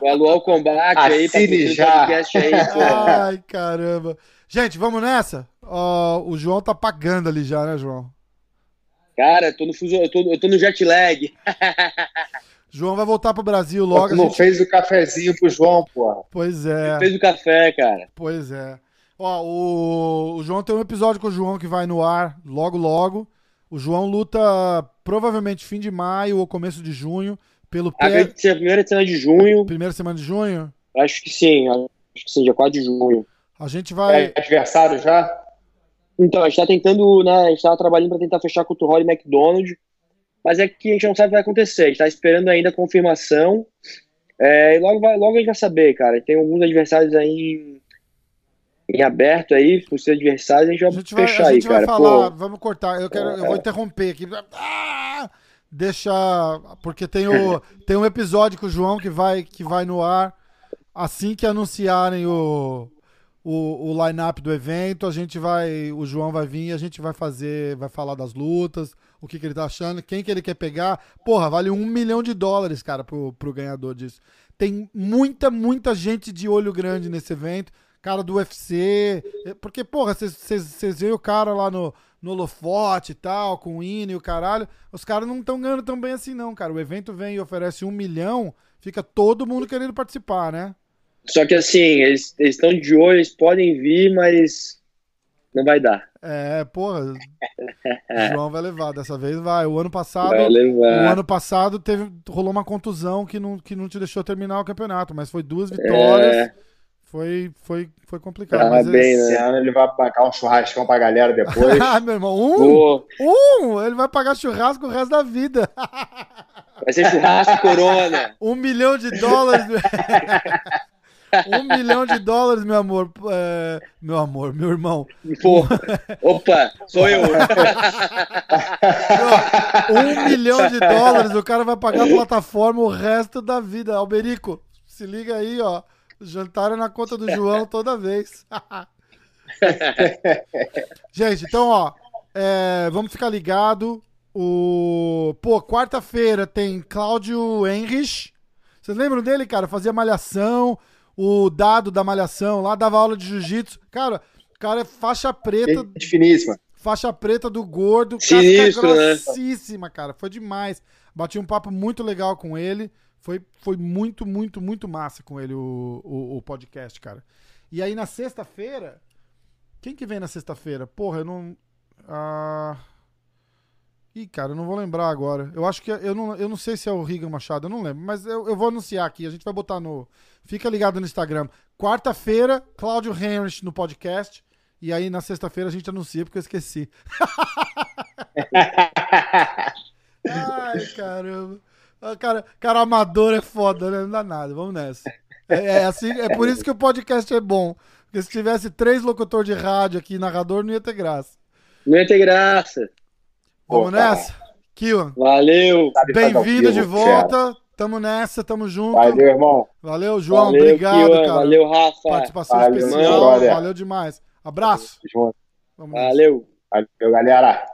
O Alual Combate aí, Assine patrocínio do já. aí, [LAUGHS] pô. Ai, caramba. Gente, vamos nessa? O João tá pagando ali já, né, João? Cara, eu tô no fuso, eu tô, eu tô no jet lag. [LAUGHS] João vai voltar pro Brasil logo. Não gente- fez o cafezinho pro João, porra. Pois é. Fez o café, cara. Pois é. Ó, o, o João tem um episódio com o João que vai no ar logo, logo. O João luta provavelmente fim de maio ou começo de junho pelo pé. Acredito que seja a primeira semana de junho. Primeira semana de junho. Acho que sim, acho que sim, dia 4 de junho. A gente vai. É adversário já? Então, a gente tá tentando, né? A gente tava trabalhando pra tentar fechar com o Rory McDonald, mas é que a gente não sabe o que vai acontecer. A gente tá esperando ainda a confirmação. É, e logo, vai, logo a gente vai saber, cara. Tem alguns adversários aí em, em aberto aí, por ser adversários, a gente vai A gente vai, fechar a gente aí, vai cara. falar. Pô, Vamos cortar. Eu, quero, eu vou interromper aqui. Ah! Deixa. Porque tem, o, [LAUGHS] tem um episódio com o João que vai, que vai no ar assim que anunciarem o, o, o line-up do evento, a gente vai. O João vai vir e a gente vai fazer. Vai falar das lutas, o que, que ele tá achando, quem que ele quer pegar. Porra, vale um milhão de dólares, cara, pro, pro ganhador disso. Tem muita, muita gente de olho grande nesse evento. Cara do UFC. Porque, porra, vocês veem o cara lá no, no Holofote e tal, com o hino e o caralho. Os caras não estão ganhando tão bem assim, não, cara. O evento vem e oferece um milhão, fica todo mundo querendo participar, né? Só que assim, eles estão de olho, eles podem vir, mas não vai dar. É, porra. o [LAUGHS] João vai levar, dessa vez vai. O ano passado. Vai levar. O ano passado teve, rolou uma contusão que não, que não te deixou terminar o campeonato, mas foi duas vitórias. É. Foi, foi, foi complicado. Tá mas bem, esse né? ano ele vai pagar um churrascão pra galera depois. [LAUGHS] ah, meu irmão, um? Um! Ele vai pagar churrasco o resto da vida. vai ser churrasco corona. [LAUGHS] Um milhão de dólares. Um milhão de dólares, meu amor. É, meu amor, meu irmão. Pô, opa, sou eu. um milhão de dólares, o cara vai pagar a plataforma o resto da vida. Alberico, se liga aí, ó. Jantaram na conta do João toda vez. [LAUGHS] Gente, então, ó. É, vamos ficar ligado. O... Pô, quarta-feira tem Cláudio Henrich. Vocês lembram dele, cara? Fazia malhação o dado da malhação lá, dava aula de jiu-jitsu. Cara, o cara é faixa preta. É finíssima. Faixa preta do gordo, Sinistro, né? grossíssima, né? cara. Foi demais. Bati um papo muito legal com ele. Foi, foi muito, muito, muito massa com ele o, o, o podcast, cara. E aí na sexta-feira. Quem que vem na sexta-feira? Porra, eu não. Ah. Ih, cara, eu não vou lembrar agora. Eu acho que. Eu não, eu não sei se é o Riga Machado, eu não lembro. Mas eu, eu vou anunciar aqui. A gente vai botar no. Fica ligado no Instagram. Quarta-feira, Cláudio Henrich no podcast. E aí na sexta-feira a gente anuncia porque eu esqueci. [LAUGHS] Ai, caramba. Ah, cara, cara, amador é foda, né? Não dá nada. Vamos nessa. É, é, assim, é por isso que o podcast é bom. Porque se tivesse três locutores de rádio aqui, narrador, não ia ter graça. Não ia ter graça. Vamos Opa. nessa? Kiwan. Valeu. Bem-vindo de volta. Tamo nessa, tamo junto. Valeu, irmão. Valeu, João. Valeu, obrigado, Kiwan. cara. Valeu, Rafa. Participação Valeu, especial. Valeu demais. Abraço. Valeu. Valeu, galera.